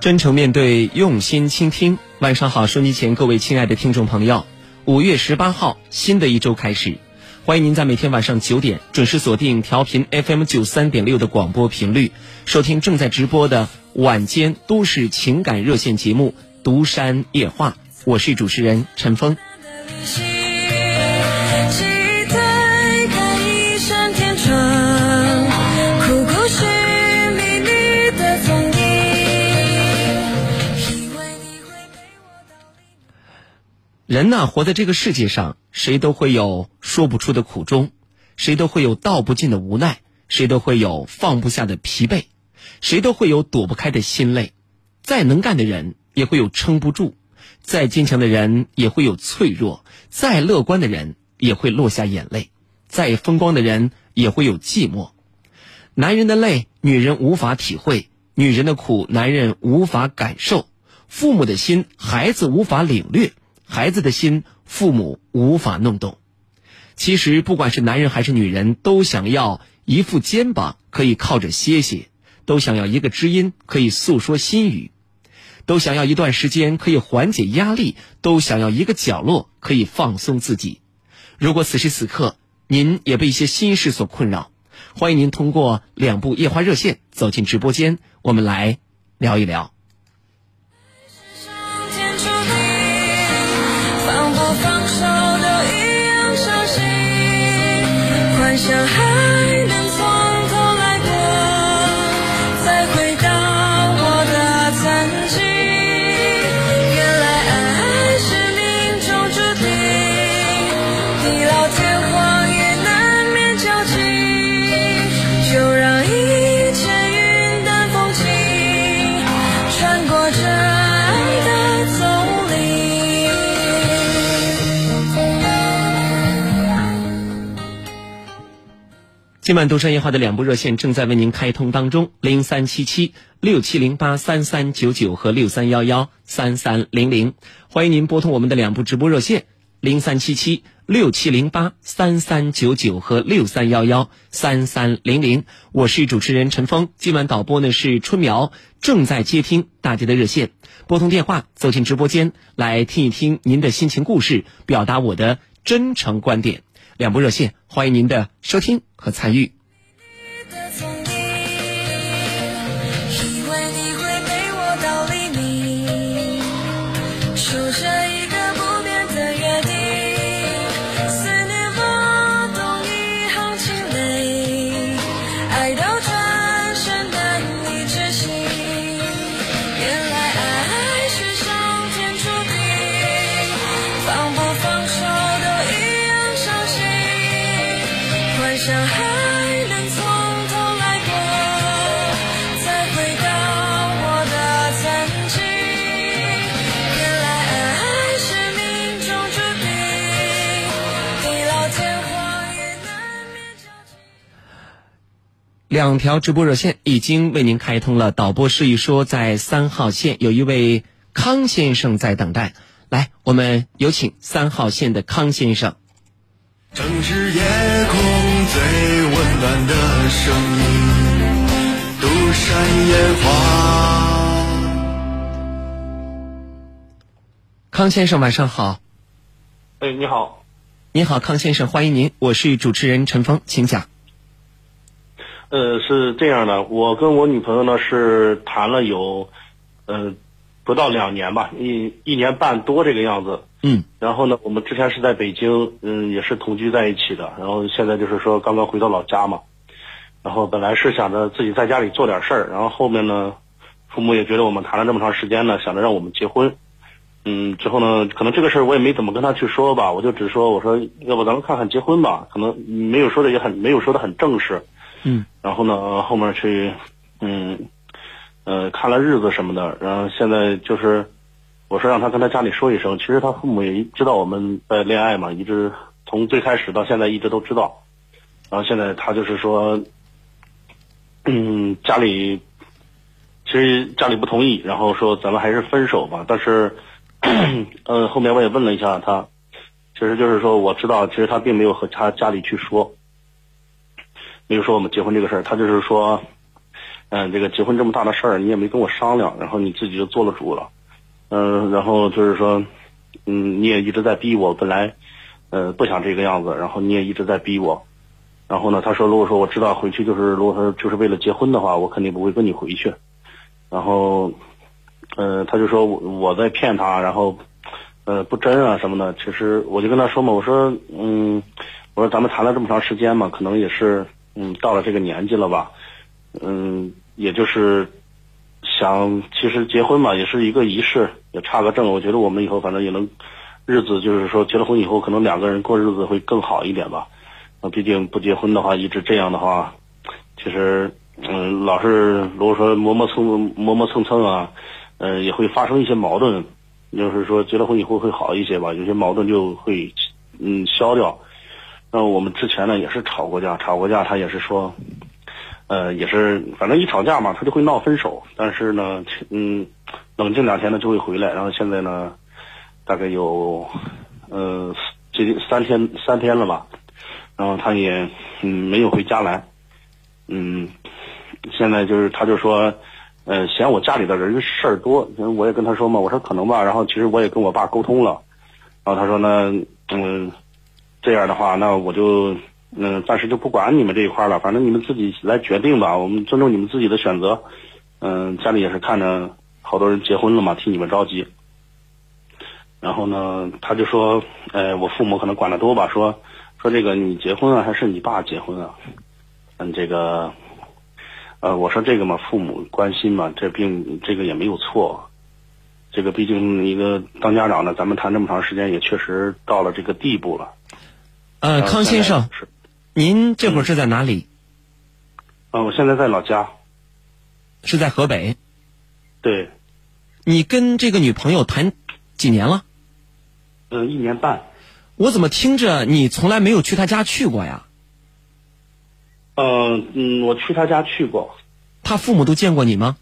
真诚面对，用心倾听。晚上好，收音机前各位亲爱的听众朋友，五月十八号，新的一周开始，欢迎您在每天晚上九点准时锁定调频 FM 九三点六的广播频率，收听正在直播的晚间都市情感热线节目《独山夜话》，我是主持人陈峰。人呐，活在这个世界上，谁都会有说不出的苦衷，谁都会有道不尽的无奈，谁都会有放不下的疲惫，谁都会有躲不开的心累。再能干的人也会有撑不住，再坚强的人也会有脆弱，再乐观的人也会落下眼泪，再风光的人也会有寂寞。男人的累，女人无法体会；女人的苦，男人无法感受；父母的心，孩子无法领略。孩子的心，父母无法弄懂。其实，不管是男人还是女人，都想要一副肩膀可以靠着歇歇，都想要一个知音可以诉说心语，都想要一段时间可以缓解压力，都想要一个角落可以放松自己。如果此时此刻您也被一些心事所困扰，欢迎您通过两部夜话热线走进直播间，我们来聊一聊。今晚独山夜话的两部热线正在为您开通当中，零三七七六七零八三三九九和六三幺幺三三零零，欢迎您拨通我们的两部直播热线，零三七七六七零八三三九九和六三幺幺三三零零。我是主持人陈峰，今晚导播呢是春苗，正在接听大家的热线，拨通电话走进直播间来听一听您的心情故事，表达我的真诚观点。两部热线，欢迎您的收听和参与。两条直播热线已经为您开通了。导播示意说，在三号线有一位康先生在等待。来，我们有请三号线的康先生。正是夜空最温暖的声音，独山烟花。康先生，晚上好。哎，你好。你好，康先生，欢迎您。我是主持人陈峰，请讲。呃，是这样的，我跟我女朋友呢是谈了有，呃，不到两年吧，一一年半多这个样子。嗯。然后呢，我们之前是在北京，嗯，也是同居在一起的。然后现在就是说刚刚回到老家嘛。然后本来是想着自己在家里做点事儿，然后后面呢，父母也觉得我们谈了这么长时间呢，想着让我们结婚。嗯，之后呢，可能这个事儿我也没怎么跟他去说吧，我就只说我说要不咱们看看结婚吧，可能没有说的也很没有说的很正式。嗯，然后呢，后面去，嗯，呃，看了日子什么的，然后现在就是，我说让他跟他家里说一声，其实他父母也知道我们在恋爱嘛，一直从最开始到现在一直都知道，然后现在他就是说，嗯，家里其实家里不同意，然后说咱们还是分手吧，但是，呃，后面我也问了一下他，其实就是说我知道，其实他并没有和他家里去说。比如说我们结婚这个事儿，他就是说，嗯，这个结婚这么大的事儿，你也没跟我商量，然后你自己就做了主了，嗯，然后就是说，嗯，你也一直在逼我，本来，呃，不想这个样子，然后你也一直在逼我，然后呢，他说如果说我知道回去就是如果说就是为了结婚的话，我肯定不会跟你回去，然后，呃，他就说我我在骗他，然后，呃，不真啊什么的，其实我就跟他说嘛，我说，嗯，我说咱们谈了这么长时间嘛，可能也是，嗯，到了这个年纪了吧。嗯，也就是想，其实结婚嘛，也是一个仪式，也差个证。我觉得我们以后反正也能，日子就是说结了婚以后，可能两个人过日子会更好一点吧。啊，毕竟不结婚的话，一直这样的话，其实嗯，老是如果说磨磨蹭磨磨蹭蹭啊，呃，也会发生一些矛盾。就是说结了婚以后会好一些吧，有些矛盾就会嗯消掉。那我们之前呢也是吵过架，吵过架，他也是说。呃，也是，反正一吵架嘛，他就会闹分手。但是呢，嗯，冷静两天呢就会回来。然后现在呢，大概有，呃，接近三天三天了吧。然后他也嗯没有回家来，嗯，现在就是他就说，呃，嫌我家里的人事儿多。我也跟他说嘛，我说可能吧。然后其实我也跟我爸沟通了，然后他说呢，嗯，这样的话，那我就。嗯，暂时就不管你们这一块了，反正你们自己来决定吧。我们尊重你们自己的选择。嗯，家里也是看着好多人结婚了嘛，替你们着急。然后呢，他就说，呃，我父母可能管得多吧，说说这个你结婚啊，还是你爸结婚啊？嗯，这个，呃，我说这个嘛，父母关心嘛，这并这个也没有错。这个毕竟一个当家长的，咱们谈这么长时间，也确实到了这个地步了。呃，康先生。您这会儿是在哪里？啊，我现在在老家，是在河北。对。你跟这个女朋友谈几年了？嗯，一年半。我怎么听着你从来没有去她家去过呀？嗯嗯，我去她家去过。她父母都见过你吗？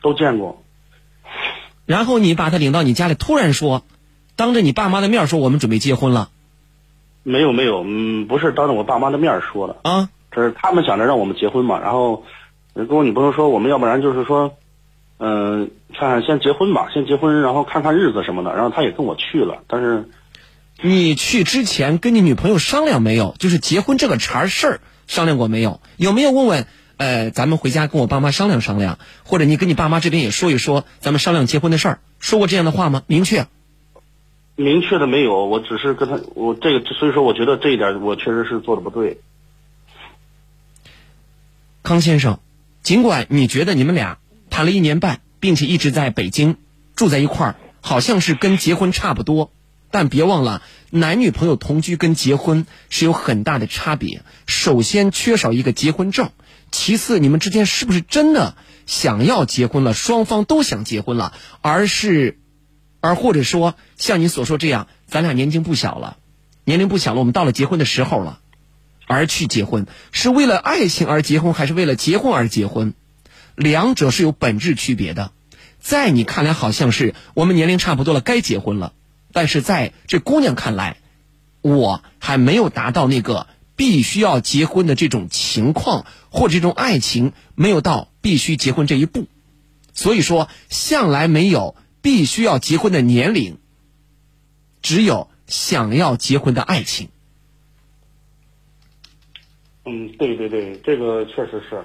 都见过。然后你把她领到你家里，突然说，当着你爸妈的面说我们准备结婚了。没有没有，嗯，不是当着我爸妈的面说的啊，这是他们想着让我们结婚嘛，然后跟我女朋友说，我们要不然就是说，嗯，看看先结婚吧，先结婚，然后看看日子什么的，然后他也跟我去了，但是你去之前跟你女朋友商量没有？就是结婚这个茬事儿商量过没有？有没有问问？呃，咱们回家跟我爸妈商量商量，或者你跟你爸妈这边也说一说，咱们商量结婚的事儿，说过这样的话吗？明确。明确的没有，我只是跟他，我这个所以说，我觉得这一点我确实是做的不对。康先生，尽管你觉得你们俩谈了一年半，并且一直在北京住在一块儿，好像是跟结婚差不多，但别忘了，男女朋友同居跟结婚是有很大的差别。首先缺少一个结婚证，其次你们之间是不是真的想要结婚了？双方都想结婚了，而是。而或者说，像你所说这样，咱俩年纪不小了，年龄不小了，我们到了结婚的时候了，而去结婚是为了爱情而结婚，还是为了结婚而结婚？两者是有本质区别的。在你看来，好像是我们年龄差不多了，该结婚了；但是在这姑娘看来，我还没有达到那个必须要结婚的这种情况，或者这种爱情没有到必须结婚这一步。所以说，向来没有。必须要结婚的年龄，只有想要结婚的爱情。嗯，对对对，这个确实是。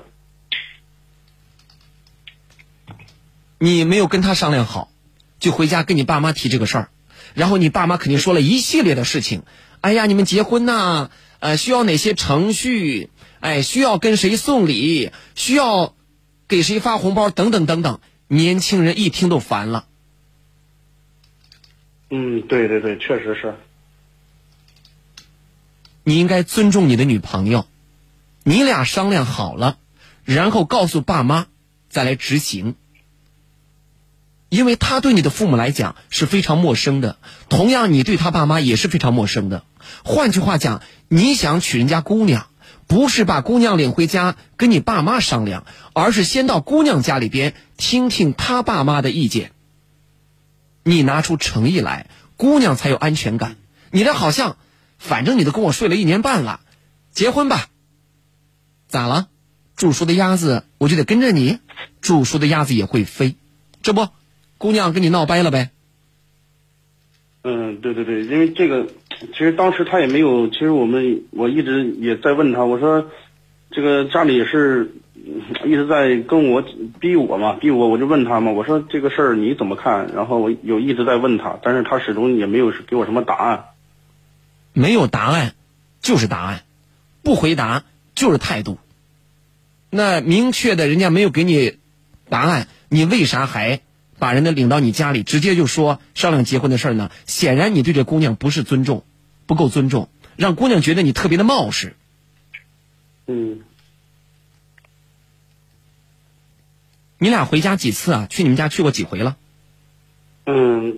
你没有跟他商量好，就回家跟你爸妈提这个事儿，然后你爸妈肯定说了一系列的事情。哎呀，你们结婚呐，呃，需要哪些程序？哎，需要跟谁送礼？需要给谁发红包？等等等等。年轻人一听都烦了。嗯，对对对，确实是。你应该尊重你的女朋友，你俩商量好了，然后告诉爸妈，再来执行。因为他对你的父母来讲是非常陌生的，同样你对他爸妈也是非常陌生的。换句话讲，你想娶人家姑娘，不是把姑娘领回家跟你爸妈商量，而是先到姑娘家里边听听他爸妈的意见。你拿出诚意来，姑娘才有安全感。你这好像，反正你都跟我睡了一年半了，结婚吧？咋了？煮熟的鸭子我就得跟着你，煮熟的鸭子也会飞，这不，姑娘跟你闹掰了呗？嗯，对对对，因为这个，其实当时他也没有，其实我们我一直也在问他，我说，这个家里也是一直在跟我逼我嘛，逼我，我就问他嘛，我说这个事儿你怎么看？然后我有一直在问他，但是他始终也没有给我什么答案。没有答案就是答案，不回答就是态度。那明确的人家没有给你答案，你为啥还把人家领到你家里，直接就说商量结婚的事儿呢？显然你对这姑娘不是尊重，不够尊重，让姑娘觉得你特别的冒失。嗯，你俩回家几次啊？去你们家去过几回了？嗯，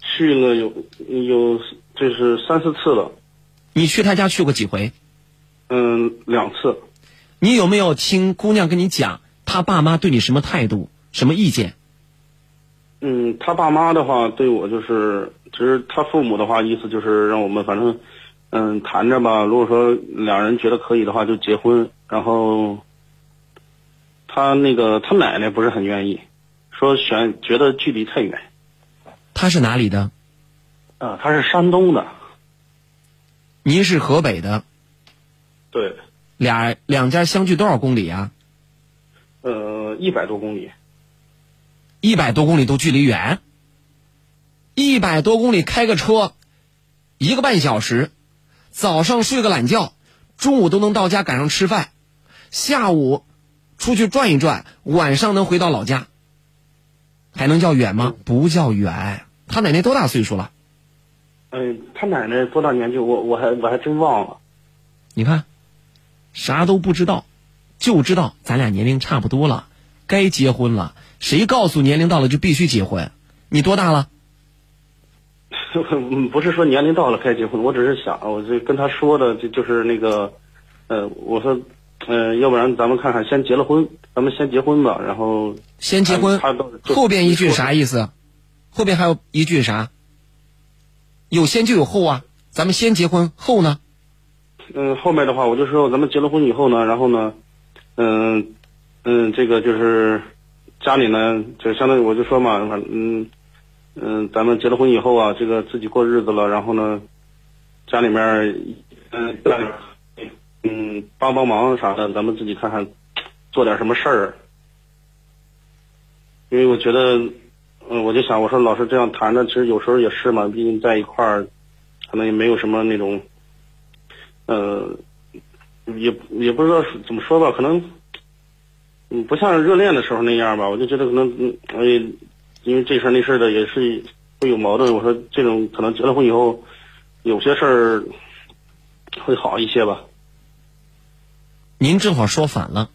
去了有有就是三四次了，你去他家去过几回？嗯，两次。你有没有听姑娘跟你讲她爸妈对你什么态度、什么意见？嗯，他爸妈的话对我就是，其实他父母的话意思就是让我们反正，嗯，谈着吧。如果说两人觉得可以的话，就结婚。然后，他那个他奶奶不是很愿意，说选觉得距离太远。他是哪里的？啊，他是山东的，您是河北的，对，俩两家相距多少公里啊？呃，一百多公里。一百多公里都距离远，一百多公里开个车，一个半小时，早上睡个懒觉，中午都能到家赶上吃饭，下午出去转一转，晚上能回到老家，还能叫远吗？不叫远。他奶奶多大岁数了？嗯、他奶奶多大年纪？我我还我还真忘了。你看，啥都不知道，就知道咱俩年龄差不多了，该结婚了。谁告诉年龄到了就必须结婚？你多大了？嗯 不是说年龄到了该结婚，我只是想，我这跟他说的，就就是那个，呃，我说，呃，要不然咱们看看，先结了婚，咱们先结婚吧，然后先结婚后边一句啥意思？后边还有一句啥？有先就有后啊，咱们先结婚后呢？嗯，后面的话我就说，咱们结了婚以后呢，然后呢，嗯嗯，这个就是家里呢，就相当于我就说嘛，反嗯嗯，咱们结了婚以后啊，这个自己过日子了，然后呢，家里面嗯家里面嗯帮帮忙啥的，咱们自己看看做点什么事儿。因为我觉得，嗯，我就想，我说老是这样谈着，其实有时候也是嘛，毕竟在一块儿，可能也没有什么那种。呃，也也不知道怎么说吧，可能，嗯，不像热恋的时候那样吧。我就觉得可能，嗯，哎，因为这事儿那事儿的也是会有矛盾。我说这种可能结了婚以后，有些事儿会好一些吧。您正好说反了，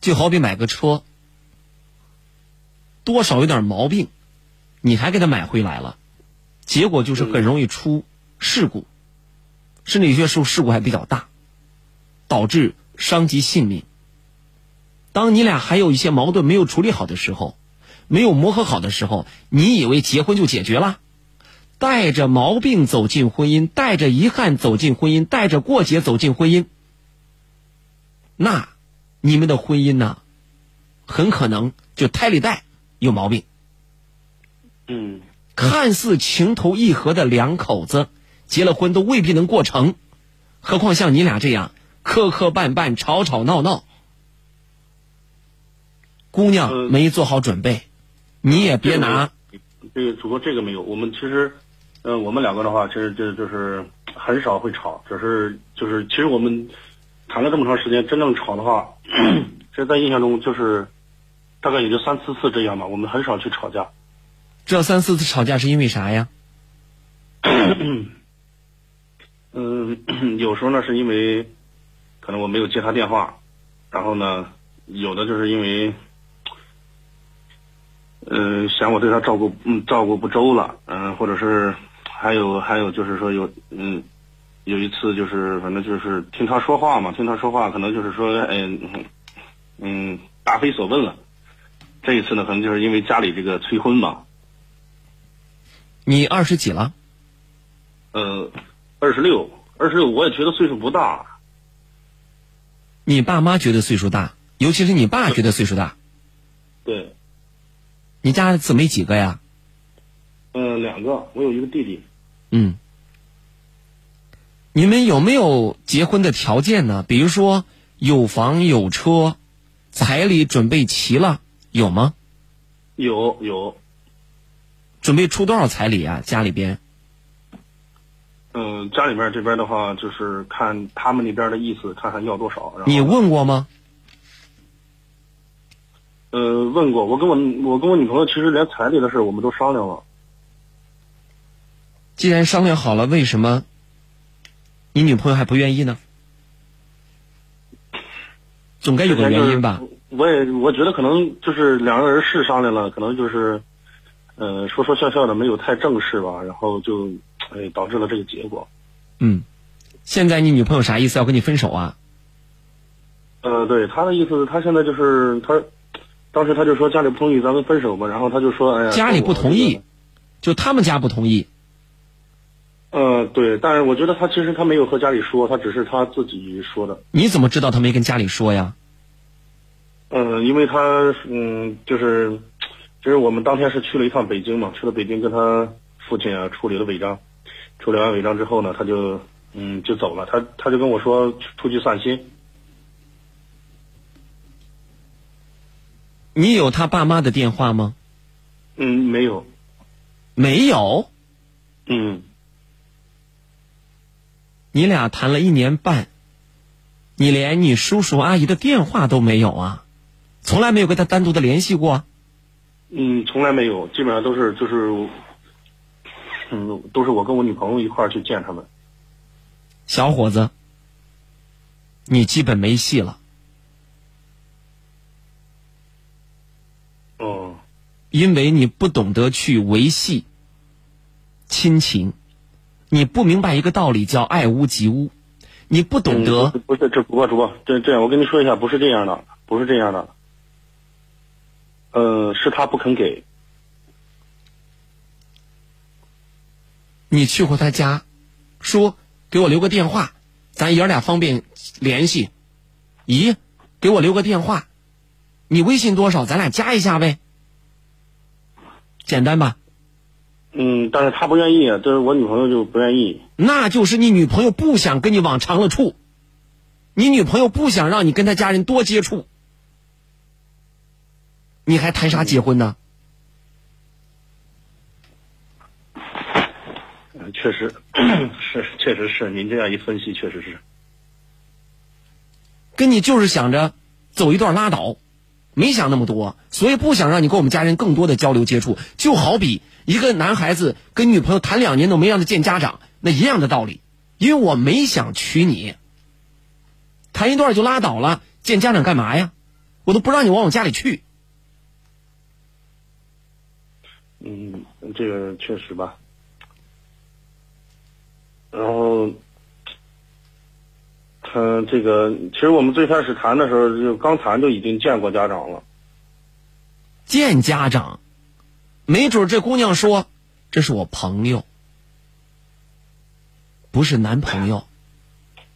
就好比买个车，多少有点毛病，你还给他买回来了，结果就是很容易出事故，甚至有些时候事故还比较大，导致伤及性命。当你俩还有一些矛盾没有处理好的时候，没有磨合好的时候，你以为结婚就解决了？带着毛病走进婚姻，带着遗憾走进婚姻，带着过节走进婚姻，那你们的婚姻呢，很可能就胎里带有毛病。嗯看似情投意合的两口子，结了婚都未必能过成，何况像你俩这样磕磕绊绊、吵吵闹闹，姑娘呃没做好准备，你也别拿这个主播这个没有，我们其实，呃，我们两个的话，其实就就是很少会吵，只是就是其实我们谈了这么长时间，真正吵的话，这在印象中就是大概也就三四次这样吧，我们很少去吵架。这三四次吵架是因为啥呀？嗯，有时候呢是因为可能我没有接他电话，然后呢，有的就是因为，嗯、嫌我对他照顾嗯照顾不周了，嗯、或者是还有还有就是说有嗯有一次就是反正就是听他说话嘛，听他说话可能就是说哎嗯嗯答非所问了。这一次呢，可能就是因为家里这个催婚嘛，你二十几了？呃，二十六，二十六，我也觉得岁数不大。你爸妈觉得岁数大，尤其是你爸觉得岁数大。对，你家姊妹几个呀？呃，两个，我有一个弟弟。嗯。你们有没有结婚的条件呢？比如说有房有车，彩礼准备齐了，有吗？有有。准备出多少彩礼啊？家里边？嗯，家里面这边的话，就是看他们那边的意思，看看要多少。你问过吗？呃，问过。我跟我我跟我女朋友，其实连彩礼的事我们都商量了。既然商量好了，为什么你女朋友还不愿意呢？总该有个原因吧。我也我觉得可能就是两个人是商量了，可能就是，呃，说说笑笑的，没有太正式吧，然后就。哎，导致了这个结果。嗯，现在你女朋友啥意思？要跟你分手啊？呃，对，他的意思，他现在就是他，当时他就说家里不同意，咱们分手嘛。然后他就说，哎呀，家里不同意，就他们家不同意。呃，对，但是我觉得他其实他没有和家里说，他只是他自己说的。你怎么知道他没跟家里说呀？嗯，因为他嗯，就是，就是我们当天是去了一趟北京嘛，去了北京跟他父亲啊处理了违章。处理完违章之后呢，他就嗯就走了。他他就跟我说出去散心。你有他爸妈的电话吗？嗯，没有。没有。嗯。你俩谈了一年半，你连你叔叔阿姨的电话都没有啊？从来没有跟他单独的联系过。嗯，从来没有，基本上都是就是。嗯，都是我跟我女朋友一块儿去见他们。小伙子，你基本没戏了。哦。因为你不懂得去维系亲情，你不明白一个道理叫爱屋及乌，你不懂得。不是，这主播主播，这这样，我跟你说一下，不是这样的，不是这样的。呃，是他不肯给。你去过他家，说给我留个电话，咱爷俩方便联系。咦，给我留个电话，你微信多少？咱俩加一下呗，简单吧？嗯，但是他不愿意，啊，就是我女朋友就不愿意。那就是你女朋友不想跟你往长了处，你女朋友不想让你跟他家人多接触，你还谈啥结婚呢？嗯确实 是，确实是您这样一分析，确实是。跟你就是想着走一段拉倒，没想那么多，所以不想让你跟我们家人更多的交流接触。就好比一个男孩子跟女朋友谈两年都没让他见家长，那一样的道理。因为我没想娶你，谈一段就拉倒了，见家长干嘛呀？我都不让你往我家里去。嗯，这个确实吧。然后，他这个其实我们最开始谈的时候，就刚谈就已经见过家长了。见家长，没准这姑娘说这是我朋友，不是男朋友，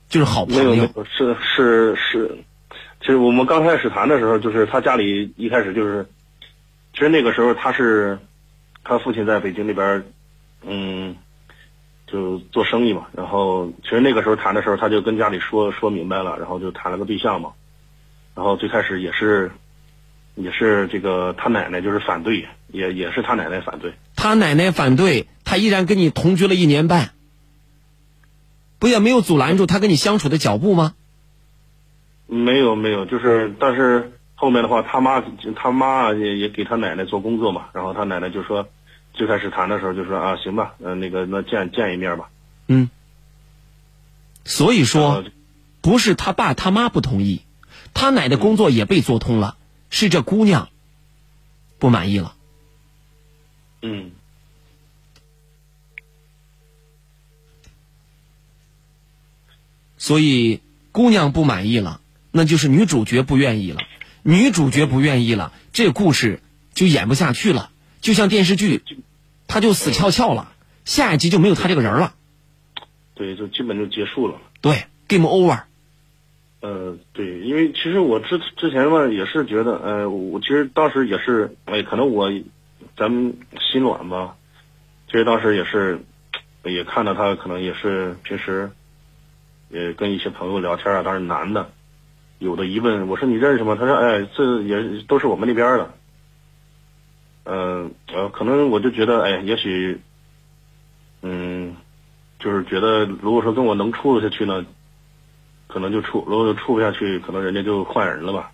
就是好朋友。没有，是是是，其实我们刚开始谈的时候，就是他家里一开始就是，其实那个时候他是，他父亲在北京那边，嗯。就做生意嘛，然后其实那个时候谈的时候，他就跟家里说说明白了，然后就谈了个对象嘛。然后最开始也是，也是这个他奶奶就是反对，也也是他奶奶反对。他奶奶反对，他依然跟你同居了一年半，不也没有阻拦住他跟你相处的脚步吗？没有没有，就是但是后面的话，他妈他妈也也给他奶奶做工作嘛，然后他奶奶就说。最开始谈的时候就说啊，行吧，嗯，那个那见见一面吧。嗯。所以说，不是他爸他妈不同意，他奶的工作也被做通了，是这姑娘不满意了。嗯。所以姑娘不满意了，那就是女主角不愿意了。女主角不愿意了，这故事就演不下去了。就像电视剧，他就死翘翘了，下一集就没有他这个人了。对，就基本就结束了。对，game over。呃，对，因为其实我之之前吧也是觉得，呃，我其实当时也是，哎，可能我咱们心软吧，其实当时也是，也看到他可能也是平时也跟一些朋友聊天啊，当然男的，有的疑问，我说你认识吗？他说，哎，这也都是我们那边的。嗯呃，可能我就觉得，哎，也许，嗯，就是觉得，如果说跟我能处下去呢，可能就处；如果处不下去，可能人家就换人了吧。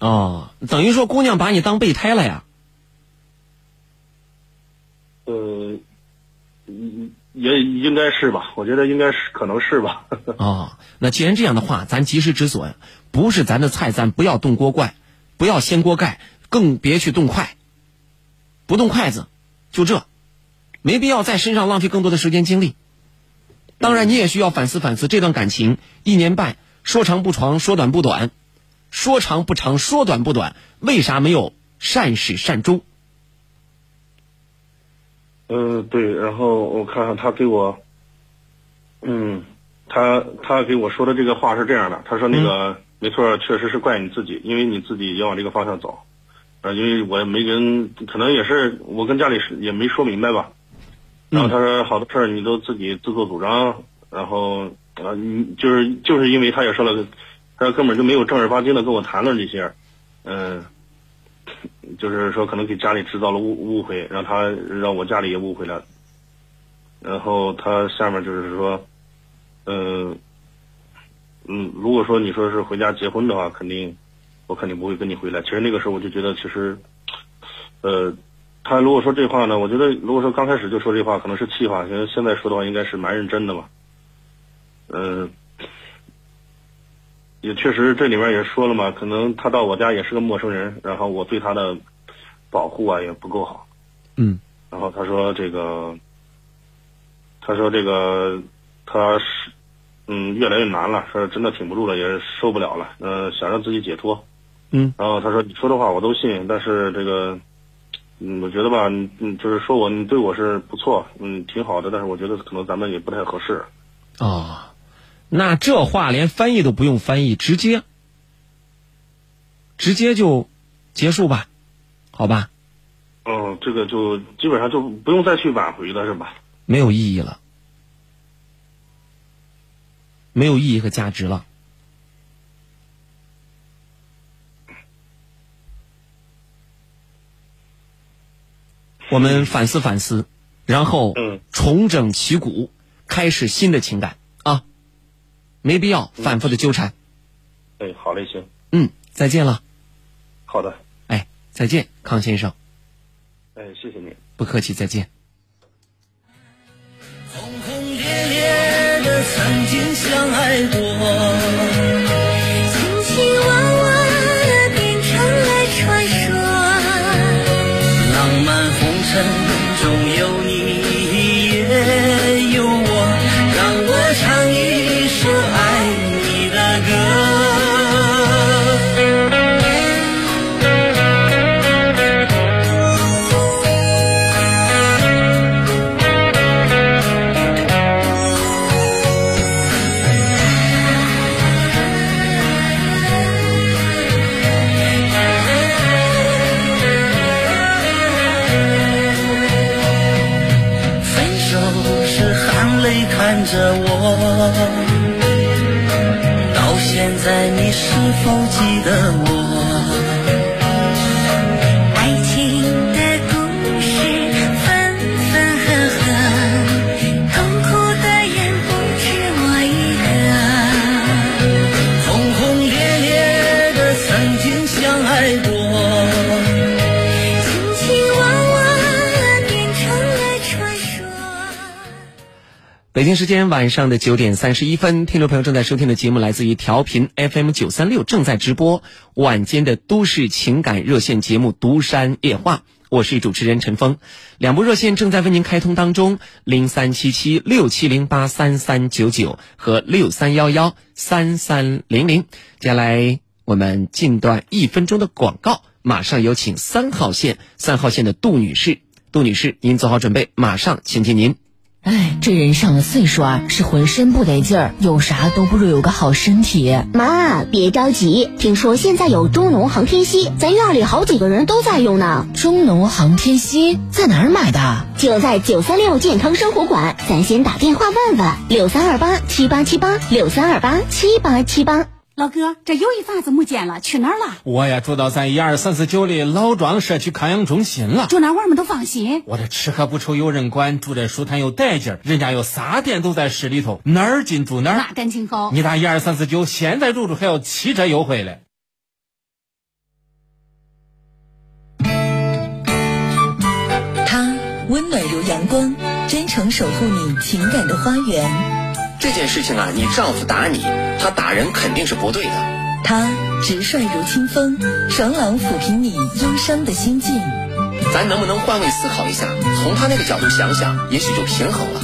哦，等于说姑娘把你当备胎了呀？呃，也应该是吧，我觉得应该是，可能是吧。哦，那既然这样的话，咱及时止损，不是咱的菜，咱不要动锅盖，不要掀锅盖，更别去动筷。不动筷子，就这，没必要在身上浪费更多的时间精力。当然，你也需要反思反思这段感情，一年半，说长不长，说短不短，说长不长，说短不短，为啥没有善始善终？嗯，对。然后我看看他给我，嗯，他他给我说的这个话是这样的，他说那个没错，确实是怪你自己，因为你自己要往这个方向走。啊，因为我也没跟，可能也是我跟家里也没说明白吧。然后他说好多事儿你都自己自作主张，然后啊，你就是就是因为他也说了，他说根本就没有正儿八经的跟我谈论这些，嗯，就是说可能给家里制造了误误会，让他让我家里也误会了。然后他下面就是说，嗯嗯，如果说你说是回家结婚的话，肯定。我肯定不会跟你回来。其实那个时候我就觉得，其实，呃，他如果说这话呢，我觉得如果说刚开始就说这话，可能是气话。现现在说的话，应该是蛮认真的嘛。嗯，也确实这里面也说了嘛，可能他到我家也是个陌生人，然后我对他的保护啊也不够好。嗯。然后他说这个，他说这个他是嗯越来越难了，说真的挺不住了，也受不了了，呃，想让自己解脱。嗯，然后他说：“你说的话我都信，但是这个，嗯，我觉得吧，嗯，就是说我你对我是不错，嗯，挺好的，但是我觉得可能咱们也不太合适。”哦，那这话连翻译都不用翻译，直接，直接就结束吧，好吧？嗯，这个就基本上就不用再去挽回了，是吧？没有意义了，没有意义和价值了。我们反思反思，然后重整旗鼓，开始新的情感啊！没必要反复的纠缠。哎，好嘞，行。嗯，再见了。好的。哎，再见，康先生。哎，谢谢你。不客气，再见。轰轰烈烈的曾经相爱过。现在你是否记得我？北京时间晚上的九点三十一分，听众朋友正在收听的节目来自于调频 FM 九三六，正在直播晚间的都市情感热线节目《独山夜话》，我是主持人陈峰。两部热线正在为您开通当中，零三七七六七零八三三九九和六三幺幺三三零零。接下来我们近段一分钟的广告，马上有请三号线三号线的杜女士，杜女士，您做好准备，马上请进您。哎，这人上了岁数啊，是浑身不得劲儿，有啥都不如有个好身体。妈，别着急，听说现在有中农航天硒，咱院里好几个人都在用呢。中农航天硒在哪儿买的？就在九三六健康生活馆，咱先打电话问问，六三二八七八七八，六三二八七八七八。老哥，这又一房子没见了，去哪儿了？我呀，住到咱一二三四九的老庄社区康养中心了。住那玩们都放心。我这吃喝不愁有人管，住这舒坦又带劲儿，人家有仨店都在市里头，哪儿近住哪儿。那感情好。你打一二三四九，现在入住还要七折优惠嘞。他温暖如阳光，真诚守护你情感的花园。这件事情啊，你丈夫打你，他打人肯定是不对的。他直率如清风，爽朗抚平你忧伤的心境。咱能不能换位思考一下，从他那个角度想想，也许就平衡了。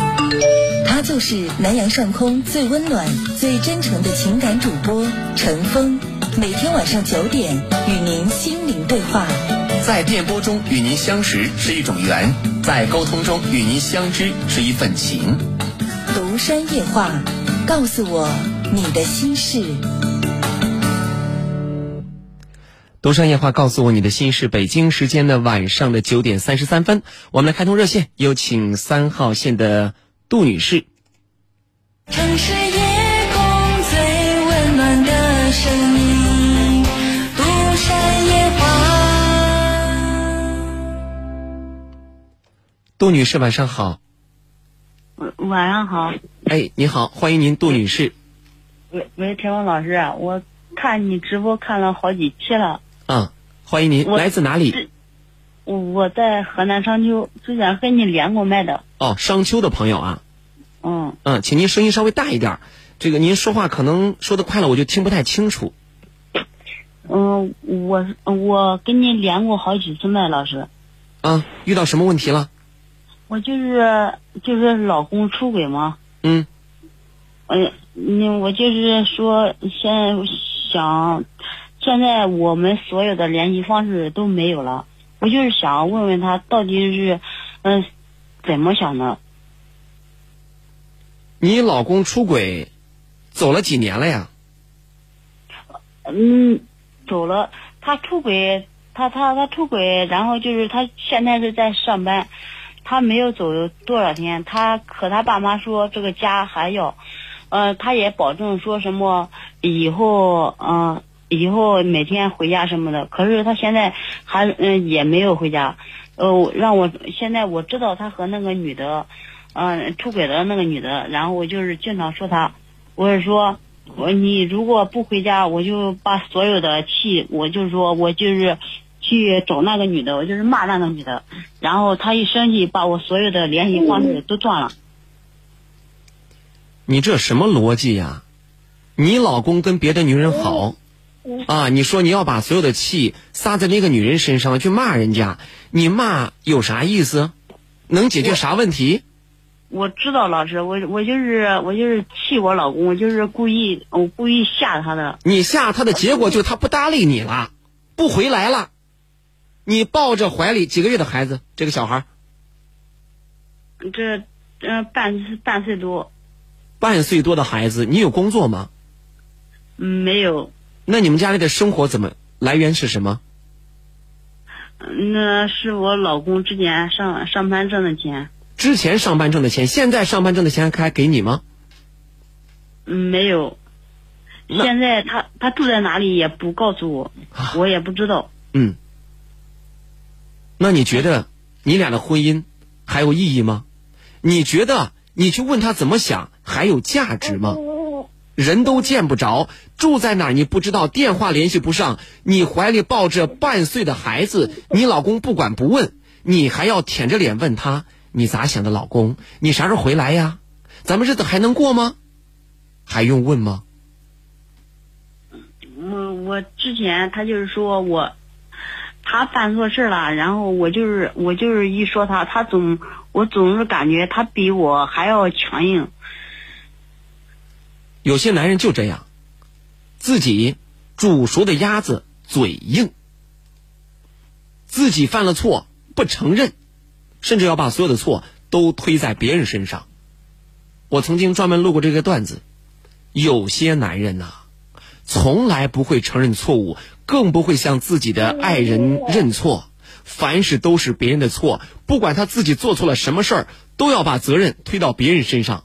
他就是南阳上空最温暖、最真诚的情感主播陈峰，每天晚上九点与您心灵对话。在电波中与您相识是一种缘，在沟通中与您相知是一份情。独山夜话，告诉我你的心事。独山夜话，告诉我你的心事。北京时间的晚上的九点三十三分，我们来开通热线，有请三号线的杜女士。城市夜空最温暖的声音，独山夜话。杜女士，晚上好。晚上好，哎，你好，欢迎您，杜女士。喂喂，田峰老师，我看你直播看了好几期了。嗯，欢迎您，来自哪里？我我在河南商丘，之前和你连过麦的。哦，商丘的朋友啊。嗯。嗯，请您声音稍微大一点，这个您说话可能说的快了，我就听不太清楚。嗯，我我跟您连过好几次麦，老师。啊，遇到什么问题了？我就是就是老公出轨吗，嗯，嗯，嗯，我就是说，现在想，现在我们所有的联系方式都没有了，我就是想问问他到底是，嗯，怎么想的？你老公出轨，走了几年了呀？嗯，走了，他出轨，他他他出轨，然后就是他现在是在上班。他没有走多少天，他和他爸妈说这个家还要，呃，他也保证说什么以后，嗯，以后每天回家什么的。可是他现在还，嗯，也没有回家，呃，让我现在我知道他和那个女的，嗯，出轨的那个女的，然后我就是经常说他，我是说，我你如果不回家，我就把所有的气，我就说我就是。去找那个女的，我就是骂那个女的，然后她一生气，把我所有的联系方式都断了。你这什么逻辑呀？你老公跟别的女人好，啊，你说你要把所有的气撒在那个女人身上去骂人家，你骂有啥意思？能解决啥问题？我知道老师，我我就是我就是气我老公，我就是故意我故意吓他的。你吓他的结果就是他不搭理你了，不回来了。你抱着怀里几个月的孩子，这个小孩这嗯半半岁多。半岁多的孩子，你有工作吗？嗯，没有。那你们家里的生活怎么来源是什么？那是我老公之前上上班挣的钱。之前上班挣的钱，现在上班挣的钱还给你吗？嗯，没有。现在他他住在哪里也不告诉我，我也不知道。嗯。那你觉得你俩的婚姻还有意义吗？你觉得你去问他怎么想还有价值吗？人都见不着，住在哪儿你不知道，电话联系不上，你怀里抱着半岁的孩子，你老公不管不问，你还要舔着脸问他你咋想的？老公，你啥时候回来呀？咱们日子还能过吗？还用问吗？我我之前他就是说我。他犯错事了，然后我就是我就是一说他，他总我总是感觉他比我还要强硬。有些男人就这样，自己煮熟的鸭子嘴硬，自己犯了错不承认，甚至要把所有的错都推在别人身上。我曾经专门录过这个段子，有些男人呐、从来不会承认错误，更不会向自己的爱人认错，凡事都是别人的错，不管他自己做错了什么事儿，都要把责任推到别人身上。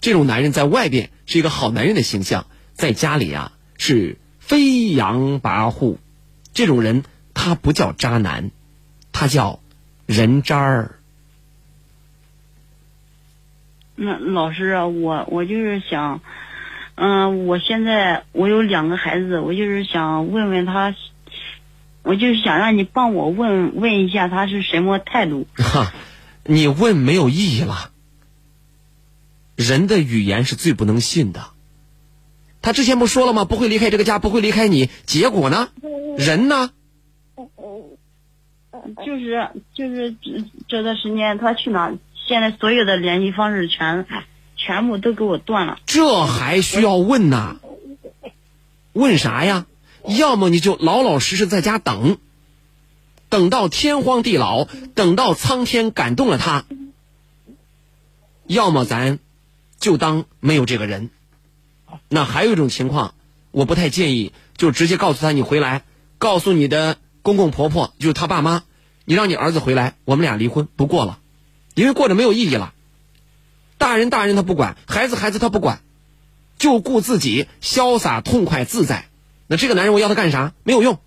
这种男人在外边是一个好男人的形象，在家里啊是飞扬跋扈。这种人他不叫渣男，他叫人渣儿。那老师啊，我我就是想，嗯、我现在我有两个孩子，我就是想问问他，我就是想让你帮我问问一下他是什么态度。哈，你问没有意义了。人的语言是最不能信的。他之前不说了吗？不会离开这个家，不会离开你。结果呢？人呢？就是就是这这段时间他去哪，现在所有的联系方式全全部都给我断了。这还需要问呐？问啥呀？要么你就老老实实在家等，等到天荒地老，等到苍天感动了他；要么咱就当没有这个人。那还有一种情况，我不太建议，就直接告诉他你回来，告诉你的公公婆婆，就是他爸妈，你让你儿子回来，我们俩离婚不过了，因为过着没有意义了。大人大人他不管，孩子孩子他不管，就顾自己潇洒痛快自在。那这个男人我要他干啥？没有用。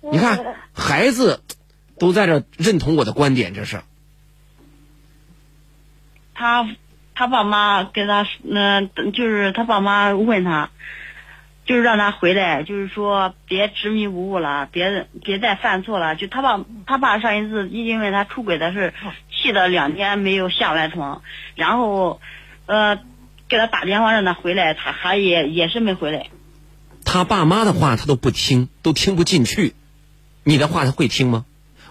你看，孩子都在这认同我的观点，这是。他他爸妈跟他，嗯、就是他爸妈问他，就是让他回来，就是说别执迷不悟了，别别再犯错了。就他爸他爸上一次因为他出轨的事，气了两天没有下完床，然后，呃，给他打电话让他回来，他还也也是没回来。他爸妈的话他都不听，都听不进去。你的话他会听吗？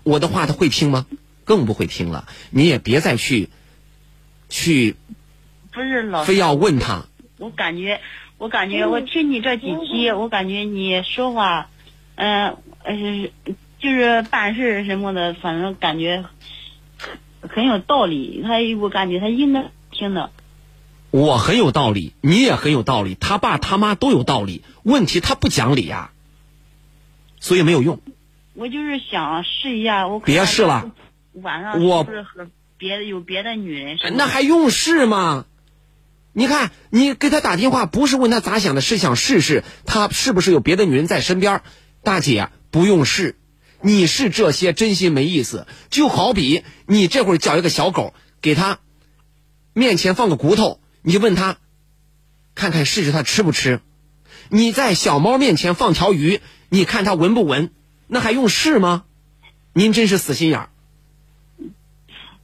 我的话他会听吗？更不会听了。你也别再去，去不是老非要问他。我感觉，我感觉我听你这几期，我感觉你说话，嗯呃，就是办事什么的，反正感觉很有道理。他我感觉他应该听的。我很有道理，你也很有道理，他爸他妈都有道理。问题他不讲理呀、所以没有用。我就是想试一下，我看别试了，晚上我是不是和别的有别的女人？那还用试吗？你看，你给他打电话不是问他咋想的，是想试试他是不是有别的女人在身边。大姐啊，不用试，你是这些真心没意思。就好比你这会儿叫一个小狗，给它面前放个骨头，你就问它，看看试试它吃不吃。你在小猫面前放条鱼，你看它闻不闻？那还用试吗？您真是死心眼儿。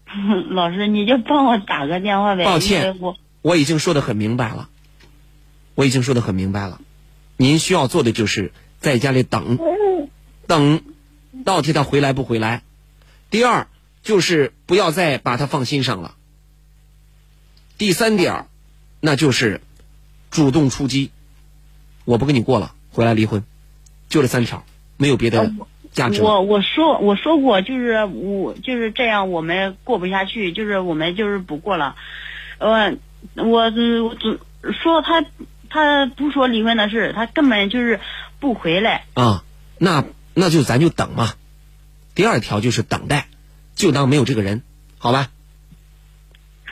老师，你就帮我打个电话呗。抱歉我我已经说的很明白了，我已经说的很明白了。您需要做的就是在家里等，等，到底他回来不回来。第二就是不要再把他放心上了。第三点儿，那就是主动出击。我不跟你过了，回来离婚，就这三条，没有别的价值。我我说我说过，就是我就是这样，我们过不下去，就是我们就是不过了。呃，我我只说他他不说离婚的事，他根本就是不回来。啊，那那就咱就等嘛。第二条就是等待，就当没有这个人，好吧？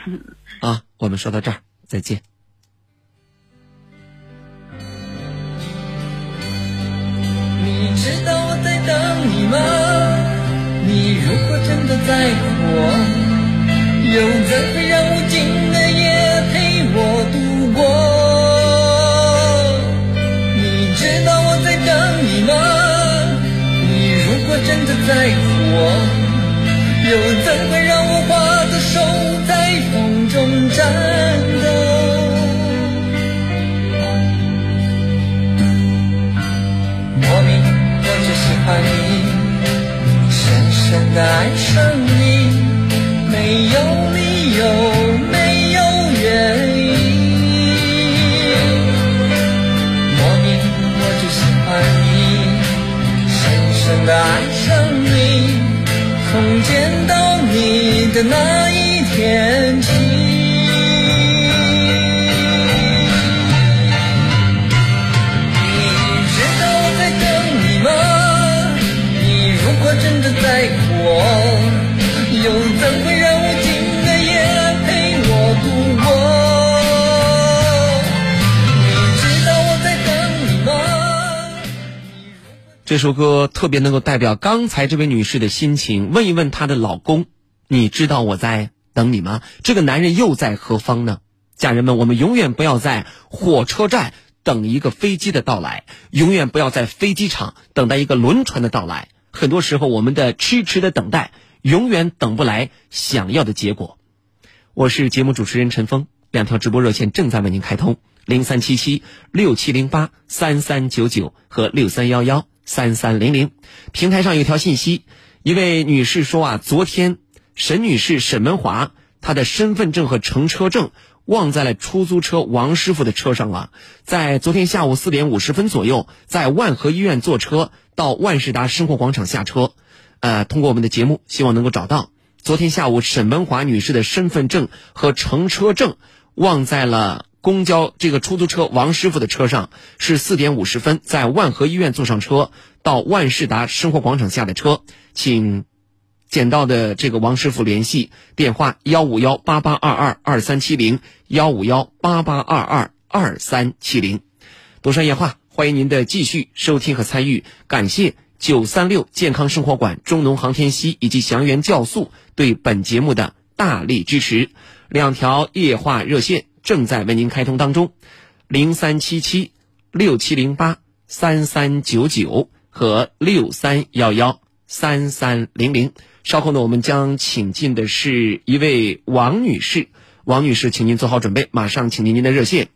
啊，我们说到这儿，再见。你知道我在等你吗？你如果真的在乎我，又怎会让无尽的夜陪我度过？你知道我在等你吗？真的在乎我，又怎会让我花的手在风中颤抖？莫名我就喜欢你，深深的爱上你，没有理由，的，那一天起。你知道我在等你吗？你如果真的在乎我，又怎会让无尽的夜陪我度过？你知道我在等你吗？这首歌特别能够代表刚才这位女士的心情。问一问她的老公，你知道我在等你吗？这个男人又在何方呢？家人们，我们永远不要在火车站等一个飞机的到来，永远不要在飞机场等待一个轮船的到来。很多时候，我们的痴痴的等待，永远等不来想要的结果。我是节目主持人陈峰，两条直播热线正在为您开通：零三七七六七零八三三九九和六三幺幺三三零零。平台上有条信息，一位女士说啊，昨天沈女士沈文华她的身份证和乘车证忘在了出租车王师傅的车上了。在昨天下午四点五十分左右，在万和医院坐车到万事达生活广场下车。呃，通过我们的节目，希望能够找到昨天下午沈文华女士的身份证和乘车证忘在了公交这个出租车王师傅的车上，是四点五十分在万和医院坐上车到万事达生活广场下的车，请捡到的这个王师傅联系电话幺五幺八八二二二三七零幺五幺八八二二二三七零。独山夜话，欢迎您的继续收听和参与，感谢九三六健康生活馆、中农航天硒以及祥源酵素对本节目的大力支持。两条夜话热线正在为您开通当中，零三七七六七零八三三九九和六三幺幺三三零零。稍后呢，我们将请进的是一位王女士。王女士，请您做好准备，马上请进您的热线。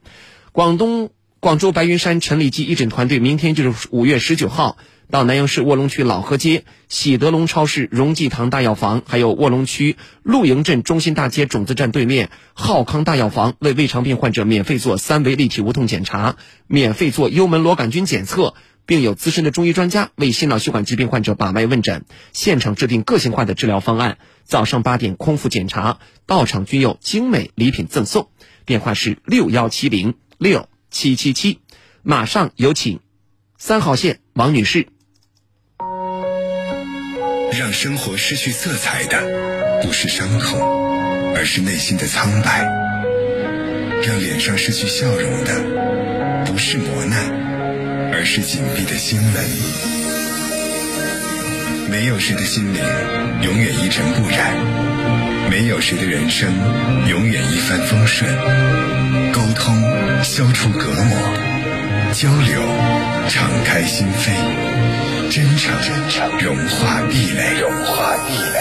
广东广州白云山陈李济义诊团队明天就是五月十九号，到南阳市卧龙区老河街喜德龙超市荣济堂大药房，还有卧龙区鹿营镇中心大街种子站对面浩康大药房，为胃肠病患者免费做三维立体无痛检查，免费做幽门螺杆菌检测。并有资深的中医专家为心脑血管疾病患者把脉问诊，现场制定个性化的治疗方案。早上八点空腹检查，到场均有精美礼品赠送。电话是六幺七零六七七七。马上有请三号线王女士。让生活失去色彩的不是伤痛，而是内心的苍白；让脸上失去笑容的不是磨难。而是紧闭的心门，没有谁的心灵永远一尘不染，没有谁的人生永远一帆风顺。沟通消除隔膜，交流敞开心扉，真诚融化壁垒。融化壁垒。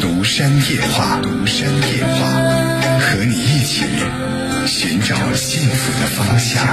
独山夜话，独山夜话，和你一起。寻找幸福的方向。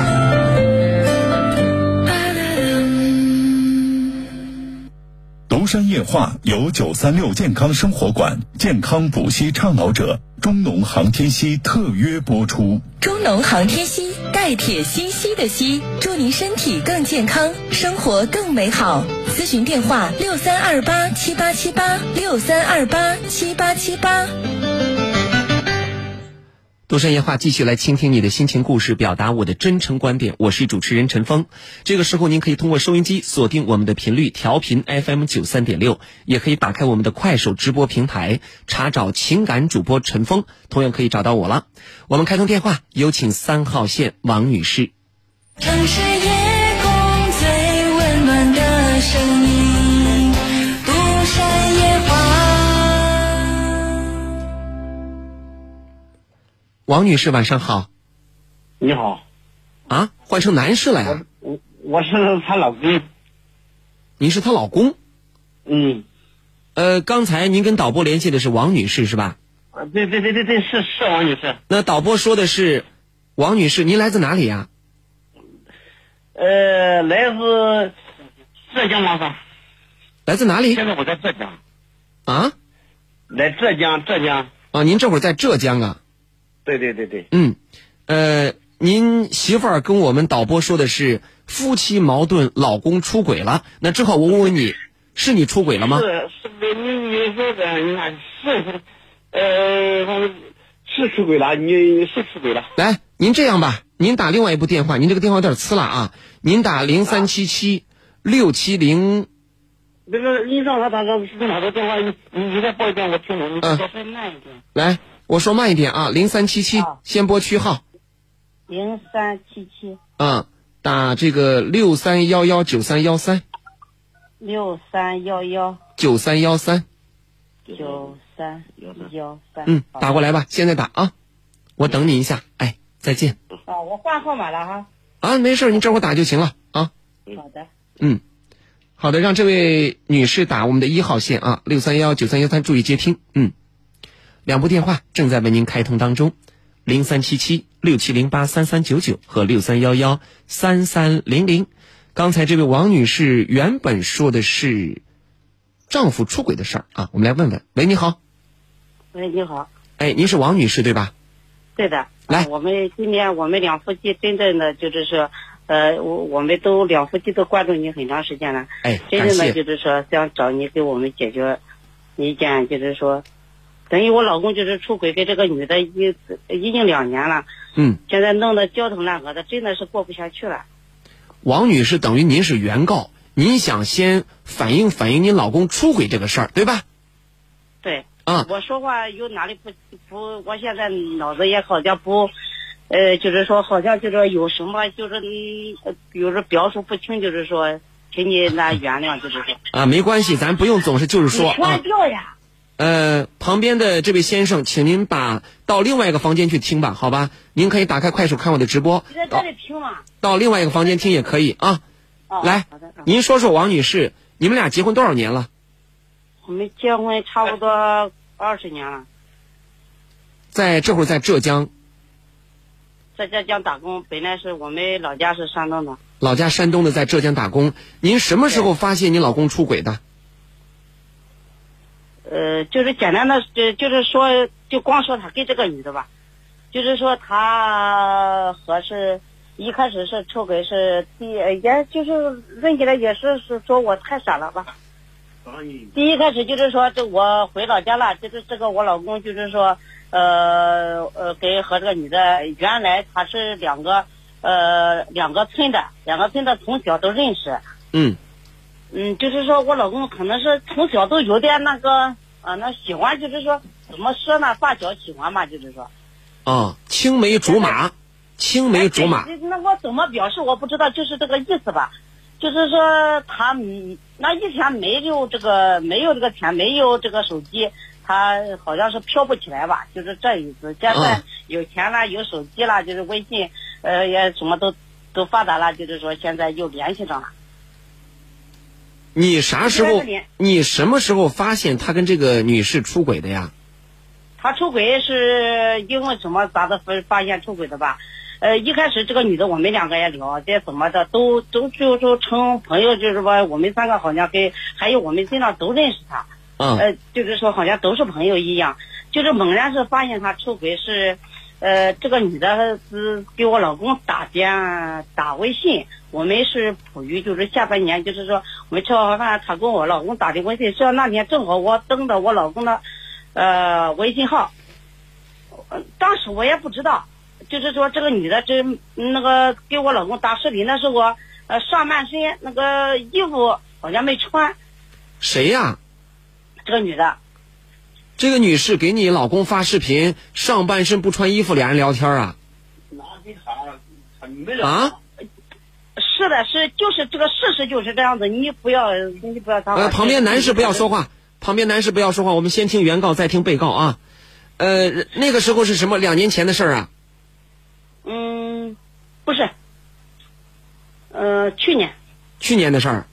独山夜话由九三六健康生活馆健康补硒倡导者中农航天硒特约播出。中农航天硒，钙铁锌硒的硒，祝您身体更健康，生活更美好。咨询电话：六三二八七八七八六三二八七八七八。独山夜话继续来倾听你的心情故事，表达我的真诚观点。我是主持人陈峰。这个时候，您可以通过收音机锁定我们的频率，调频 FM 九三点六，也可以打开我们的快手直播平台，查找情感主播陈峰，同样可以找到我了。我们开通电话，有请三号线王女士。城市王女士，晚上好。你好。啊，换成男士了呀？我我是她老公。你是她老公？嗯。呃，刚才您跟导播联系的是王女士是吧？啊，对对对对对，是是王女士。那导播说的是王女士，您来自哪里呀？呃，来自浙江麻省。来自哪里？现在我在浙江。啊？来浙江，浙江。啊，您这会儿在浙江啊？对对对对，嗯，呃，您媳妇儿跟我们导播说的是夫妻矛盾，老公出轨了。那正好我问问你，是你出轨了吗？是是不你你说的是是，呃，反正是出轨了，你是出轨了。来，您这样吧，您打另外一部电话，您这个电话有点呲了啊，您打零三七七六七零，那个你让他打个是哪个电话？你你你再报一遍，我听懂。你嗯再慢一点。来，我说慢一点啊，零三七七，先拨区号，零三七七。啊，打这个六三幺幺九三幺三。六三幺幺。九三幺三，九三幺三。嗯，打过来吧，现在打啊，我等你一下，哎，再见。啊，我换号码了哈。啊，没事，你这会儿打就行了啊，好的。嗯，好的，让这位女士打我们的一号线啊，六三幺九三幺三，注意接听，嗯，两部电话正在为您开通当中，零三七七六七零八三三九九和六三幺幺三三零零。刚才这位王女士原本说的是丈夫出轨的事儿啊，我们来问问。喂，你好，喂，你好，哎，您是王女士对吧？对的。来我们今天我们两夫妻真正的就是说，呃，我我们都两夫妻都关注你很长时间了。哎，真正的。就是说想找你给我们解决一件，就是说，等于我老公就是出轨跟这个女的已已经两年了，嗯，现在弄得焦头烂额的，真的是过不下去了。王女士等于您是原告，您想先反映反映您老公出轨这个事儿，对吧？对，啊，我说话有哪里不不？我现在脑子也好像不，呃，就是说好像就是有什么就是你呃比如说表述不清，就是说，请你那原谅，就是说。啊，没关系，咱不用总是就是说关。掉呀！呃，旁边的这位先生，请您把到另外一个房间去听吧，好吧？您可以打开快手看我的直播，在这里听嘛？到另外一个房间听也可以啊。哦，来您说说王女士，你们俩结婚多少年了？我们结婚差不多二十年了，在这会儿在浙江，在浙江打工。本来是我们老家是山东的，老家山东的，在浙江打工。您什么时候发现你老公出轨的？呃，就是简单的，就就是说，就光说他跟这个女的吧，就是说他和是一开始是出轨是第，呃也就是论起来也是是说我太傻了吧。第一开始就是说，这我回老家了，就是这个我老公就是说，呃呃，跟和这个女的原来他是两个呃两个村的，两个村的从小都认识，嗯嗯，就是说我老公可能是从小都有点那个啊，那喜欢就是说怎么说呢，发小喜欢嘛，就是说。啊，青梅竹马，青梅竹马。哎那我怎么表示我不知道，就是这个意思吧。就是说他嗯那以前没有这个没有这个钱，没有这个手机，他好像是飘不起来吧，就是这意思。现在嗯有钱了，有手机了，就是微信，呃，也什么都都发达了，就是说现在又联系上了。你啥时候？你什么时候发现他跟这个女士出轨的呀？他出轨是因为什么咋的发发现出轨的吧？呃，一开始这个女的我们两个也聊，这怎么的，都都就就成朋友，就是说我们三个好像跟还有我们身上都认识他，嗯呃，就是说好像都是朋友一样。就是猛然是发现他出轨是，呃，这个女的是给我老公打电打微信，我们是捕鱼就是下半年，就是说我们吃完饭，她跟我老公打的微信，是那天正好我登的我老公的，呃，微信号，呃当时我也不知道，就是说这个女的这那个给我老公打视频的时候，呃，上半身那个衣服好像没穿，谁呀？这个女的。这个女士给你老公发视频，上半身不穿衣服，俩人聊天啊？啊？是的，是就是这个事实就是这样子，你不要你不要当。呃，旁边男士不要说话，旁边男士不要说话，我们先听原告，再听被告啊。呃，那个时候是什么？两年前的事儿啊？嗯，不是，呃，去年，去年的事儿。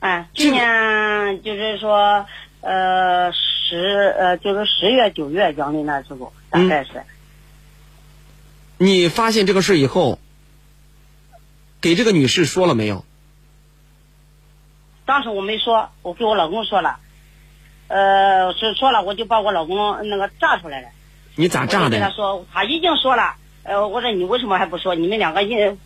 哎，去年就是说，呃，十呃，就是十月九月阳历那时候，大概是。你发现这个事以后，给这个女士说了没有？当时我没说，我给我老公说了，呃，是说了，我就把我老公那个炸出来了。你咋炸我跟他的？说，他已经说了，呃，我说你为什么还不说？你们两个因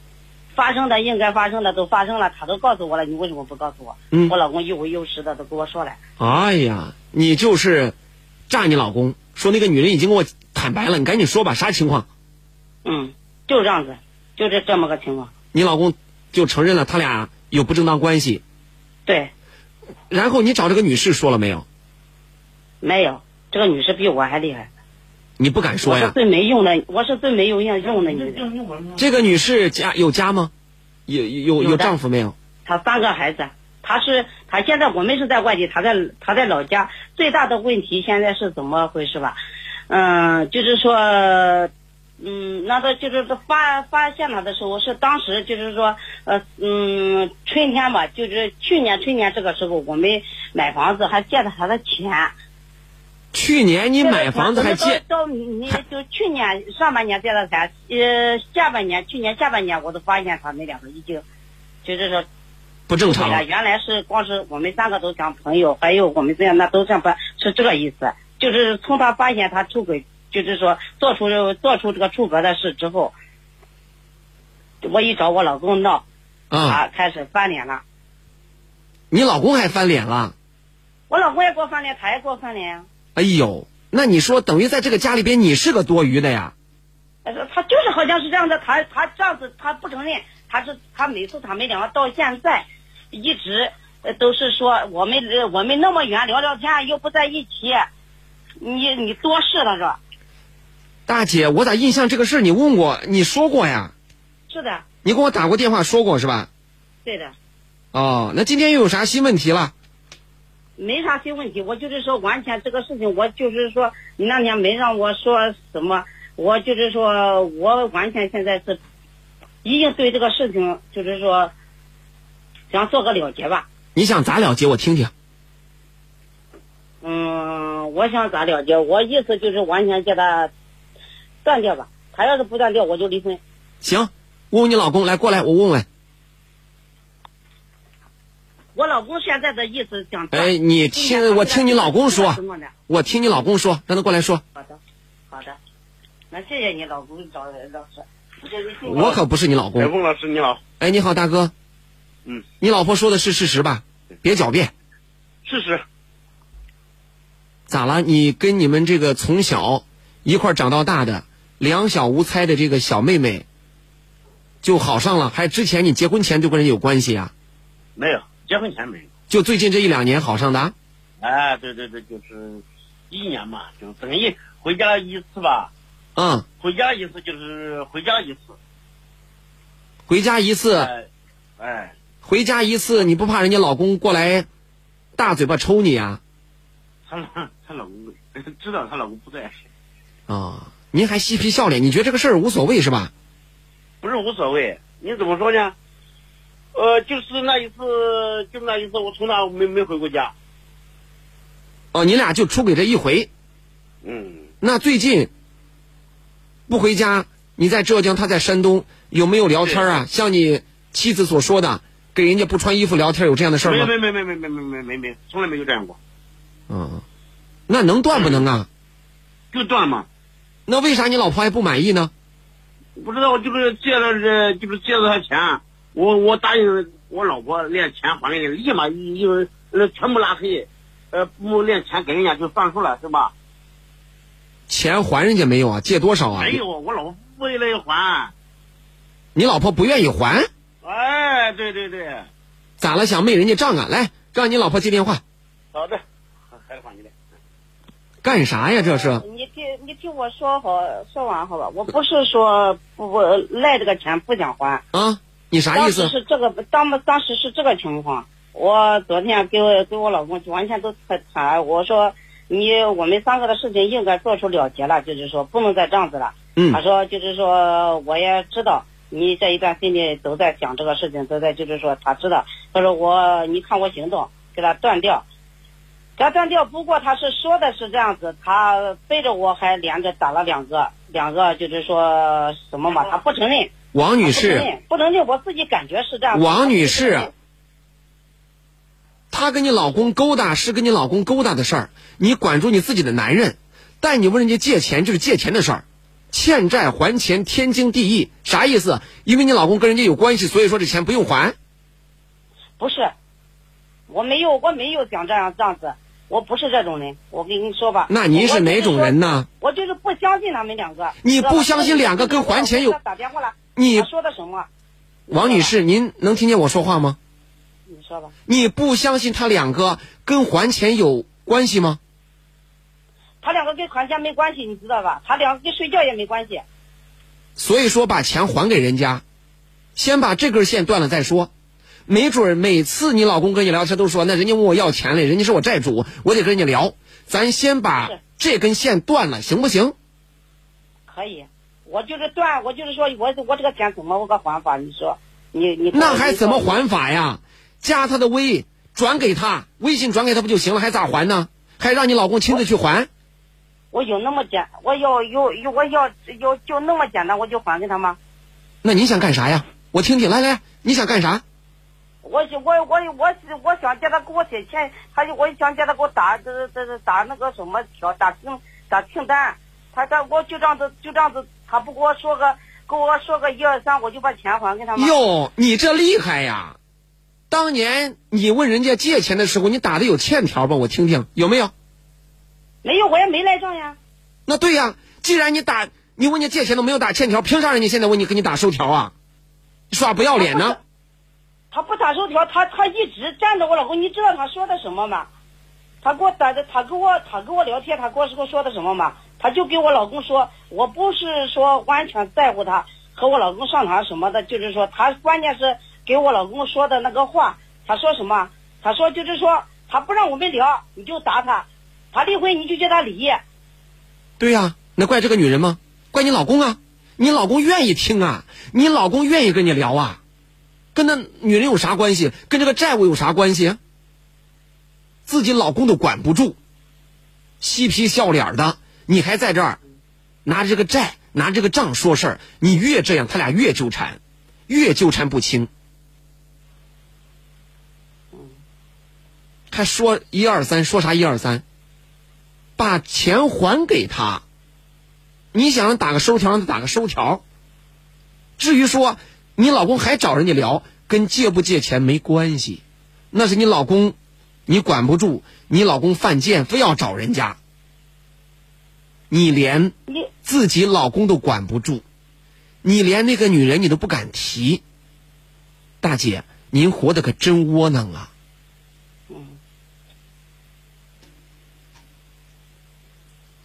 发生的应该发生的都发生了，他都告诉我了，你为什么不告诉我？嗯我老公一五一十的都跟我说了。哎呀，你就是诈你老公，说那个女人已经跟我坦白了，你赶紧说吧，啥情况？嗯，就这样子，就是这么个情况。你老公就承认了他俩有不正当关系，对，然后你找这个女士说了没有？没有，这个女士比我还厉害。你不敢说呀？我是最没用的，我是最没有用用的女的。这个女士家有家吗？有有有丈夫没有？她三个孩子，她是她现在我们是在外地，她在她在老家。最大的问题现在是怎么回事吧？嗯，就是说，嗯，那个就是发发现她的时候是当时就是说，呃嗯，春天吧，就是去年春天这个时候，我们买房子还借了她的钱。去年你买房子还借？到你你就去年上半年借的钱，呃，下半年去年下半年我都发现他那两个已经，就是说不正常了。原来是光是我们三个都讲朋友，还有我们这样那都这样办，是这个意思。就是从他发现他出轨，就是说做出做出这个出格的事之后，我一找我老公闹，啊，他开始翻脸了。你老公还翻脸了？我老公也给我翻脸，他也给我翻脸呀。哎呦，那你说等于在这个家里边你是个多余的呀？他他就是好像是这样的，他他这样子他不承认，他是他每次他们两个到现在一直呃都是说我们呃我们那么远聊聊天又不在一起，你你多事了是吧？大姐，我咋印象这个事儿你问过，你说过呀？是的，你给我打过电话说过是吧？对的，哦，那今天又有啥新问题了？没啥新问题，我就是说完全这个事情，我就是说你那天没让我说什么，我就是说我完全现在是已经对这个事情就是说想做个了结吧。你想咋了结？我听听。嗯，我想咋了结？我意思就是完全叫他断掉吧。他要是不断掉，我就离婚。行，问问你老公来过来，我问问。我老公现在的意思想。哎，你听，我听你老公说，我听你老公说，让他过来说。好的，好的，那谢谢你老公找老师。我可不是你老公。哎，孟老师你好。哎，你好，大哥。嗯。你老婆说的是事实吧？别狡辩。事实。咋了？你跟你们这个从小一块长到大的两小无猜的这个小妹妹就好上了？还之前你结婚前就跟人有关系啊？没有，结婚前没有。就最近这一两年好上的啊？哎，对对对，就是一年嘛，就等于回家一次吧。嗯。回家一次就是回家一次。回家一次。哎。哎。回家一次，你不怕人家老公过来大嘴巴抽你啊？她她老公知道她老公不在。啊，您还嬉皮笑脸，你觉得这个事儿无所谓是吧？不是无所谓，你怎么说呢？呃，就是那一次，就那一次，我从那没没回过家。哦，你俩就出轨这一回。嗯。那最近不回家，你在浙江，他在山东，有没有聊天啊？像你妻子所说的，给人家不穿衣服聊天，有这样的事儿吗？没没没没没没没没没，从来没有这样过。嗯，那能断不能啊？就断嘛。那为啥你老婆还不满意呢？不知道，就是借了这，就是借了他钱，我我答应我老婆连钱还给你，立马就呃全部拉黑，呃不连钱给人家就算数了，是吧？钱还人家没有啊？借多少啊？没有，我老婆不愿意还。你老婆不愿意还？哎，对对对。咋了？想昧人家账啊？来，让你老婆接电话。好的，还得还你的。干啥呀？这是？你听，你听我说好，说完好吧？我不是说不不赖这个钱不想还啊？你啥意思？当时是这个，当当时是这个情况。我昨天给我给我老公完全都谈谈，我说你我们三个的事情应该做出了结了，就是说不能再这样子了。嗯。他说就是说我也知道你这一段心里都在想这个事情，都在就是说他知道。他说我你看我行动，给他断掉。给他断掉，不过他是说的是这样子，他背着我还连着打了两个，两个就是说什么嘛，他不承认。王女士，不承认，不承认，我自己感觉是这样。王女士，她跟你老公勾搭是跟你老公勾搭的事儿，你管住你自己的男人，但你问人家借钱就是借钱的事儿，欠债还钱天经地义，啥意思？因为你老公跟人家有关系，所以说这钱不用还。不是，我没有，我没有想这样这样子，我不是这种人。我跟你说吧。那您是哪种人呢？我就是不相信他们两个。你不相信两个跟还钱有？打电话了。你说的什么？王女士，您能听见我说话吗？你说吧。你不相信他两个跟还钱有关系吗？他两个跟还钱没关系，你知道吧？他两个跟睡觉也没关系。所以说，把钱还给人家，先把这根线断了再说。没准儿每次你老公跟你聊天都说，那人家问我要钱嘞，人家是我债主，我得跟人家聊。咱先把这根线断了，行不行？可以，我就是断，我就是说我我这个钱怎么我个还法？你说，你你那还怎么还法呀？加他的微，转给他，微信转给他不就行了？还咋还呢？还让你老公亲自去还？我有那么简，我要有有我要有就那么简单，我就还给他吗？那你想干啥呀？我听听，来来，你想干啥？我我我我我想叫他给我写钱，他就我想叫他给我打这这这打那个什么条打清打清单，他他我就这样子就这样子，他不给我说个给我说个一二三，我就把钱还给他吗？哟，你这厉害呀！当年你问人家借钱的时候，你打的有欠条吧？我听听有没有？没有，我也没赖账呀。那对呀，既然你打你问人家借钱都没有打欠条，凭啥人家现在问你给你打收条啊？耍不要脸呢？他不打收条，他他一直站着我老公，你知道他说的什么吗？他给我打的，他跟我他跟我聊天，他跟我说说的什么吗？他就给我老公说，我不是说完全在乎他和我老公上床什么的，就是说他关键是给我老公说的那个话，他说什么？他说就是说他不让我们聊，你就打他，他离婚你就叫他离。对呀，那怪这个女人吗？怪你老公啊！你老公愿意听啊，你老公愿意跟你聊啊。跟那女人有啥关系？跟这个债务有啥关系？自己老公都管不住，嬉皮笑脸的，你还在这儿拿着这个债、拿这个账说事儿，你越这样，他俩越纠缠，越纠缠不清。还说一二三，说啥一二三？把钱还给他，你想打个收条，让他打个收条。至于说。你老公还找人家聊，跟借不借钱没关系，那是你老公，你管不住。你老公犯贱，非要找人家，你连自己老公都管不住，你连那个女人你都不敢提。大姐，您活的可真窝囊啊！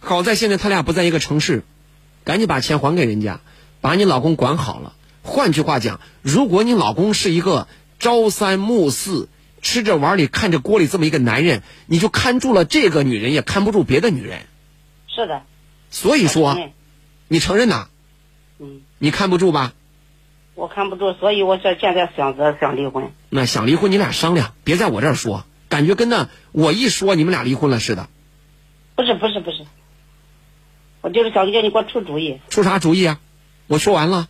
好在现在他俩不在一个城市，赶紧把钱还给人家，把你老公管好了。换句话讲，如果你老公是一个朝三暮四、吃着碗里看着锅里这么一个男人，你就看住了这个女人，也看不住别的女人。是的。所以说，你承认呐？嗯。你看不住吧？我看不住，所以我说现在想着想离婚。那想离婚，你俩商量，别在我这儿说，感觉跟那我一说你们俩离婚了似的。不是不是不是，我就是想叫你给我出主意。出啥主意啊？我说完了。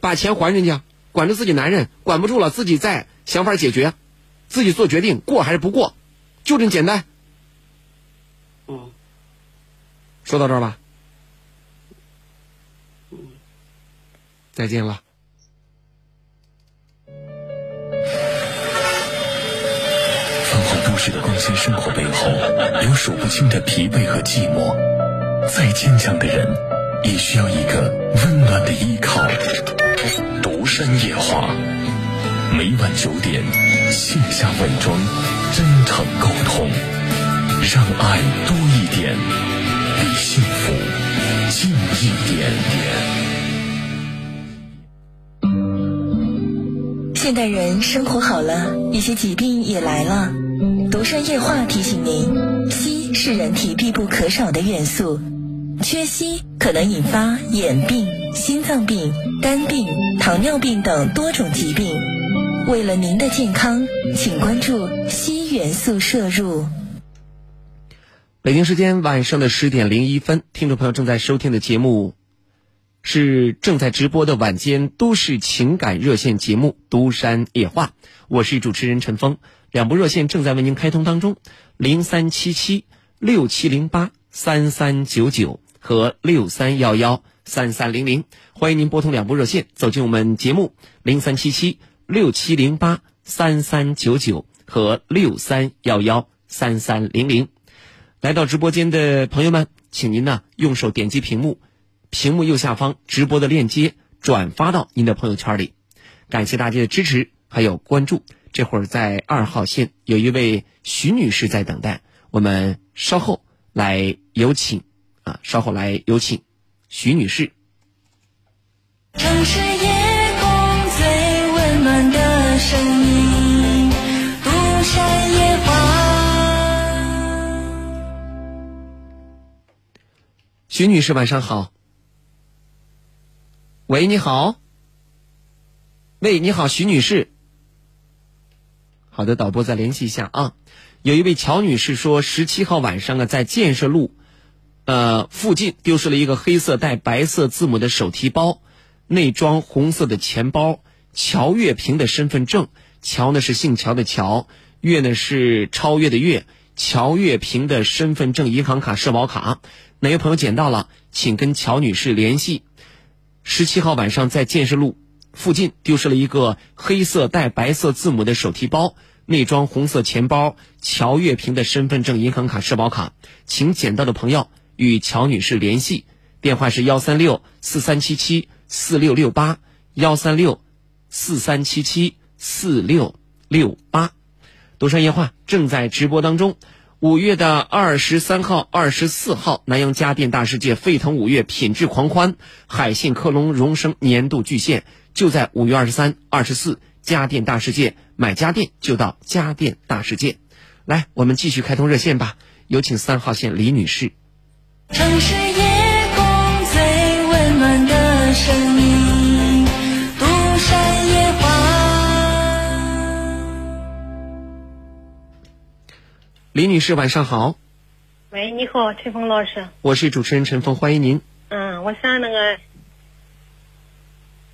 把钱还人家，管着自己男人，管不住了，自己再想法解决，自己做决定，过还是不过，就这么简单。嗯，说到这儿吧。嗯，再见了。繁华都市的光鲜生活背后，有数不清的疲惫和寂寞。再坚强的人，也需要一个温暖的依靠。独山夜话，每晚九点，卸下伪装，真诚沟通，让爱多一点，比幸福近一点点。现代人生活好了，一些疾病也来了。独山夜话提醒您：硒是人体必不可少的元素，缺硒可能引发眼病、心脏病、肝病。糖尿病等多种疾病，为了您的健康，请关注硒元素摄入。北京时间晚上的十点零一分，听众朋友正在收听的节目是正在直播的晚间都市情感热线节目《都山夜话》，我是主持人陈峰，两部热线正在为您开通当中，零三七七六七零八。三三九九和六三幺幺三三零零。欢迎您拨通两部热线，走进我们节目零三七七六七零八三三九九和六三幺幺三三零零。来到直播间的朋友们，请您呢用手点击屏幕，屏幕右下方直播的链接转发到您的朋友圈里。感谢大家的支持还有关注。这会儿在二号线有一位徐女士在等待，我们稍后来有请啊，稍后来有请徐女士。城市夜空最温暖的声音，独山夜话。徐女士，晚上好。喂，你好。喂，你好，徐女士。好的，导播再联系一下啊。有一位乔女士说，十七号晚上啊，在建设路，呃附近丢失了一个黑色带白色字母的手提包，内装红色的钱包，乔月平的身份证，乔呢是姓乔的乔，月呢是超越的月，乔月平的身份证、银行卡、社保卡，哪位朋友捡到了，请跟乔女士联系。十七号晚上在建设路。附近丢失了一个黑色带白色字母的手提包，内装红色钱包，乔月平的身份证、银行卡、社保卡，请捡到的朋友与乔女士联系，电话是幺三六四三七七四六六八幺三六四三七七四六六八。独山夜话正在直播当中。五月的二十三号、二十四号，南阳家电大世界沸腾五月，品质狂欢，海信克隆荣升年度巨献，就在五月二十三、二十四，家电大世界，买家电就到家电大世界。来，我们继续开通热线吧，有请三号线李女士。城市夜空最温暖的声音，独山夜话。李女士，晚上好，喂，你好，陈峰老师。我是主持人陈峰，欢迎您。嗯，我想那个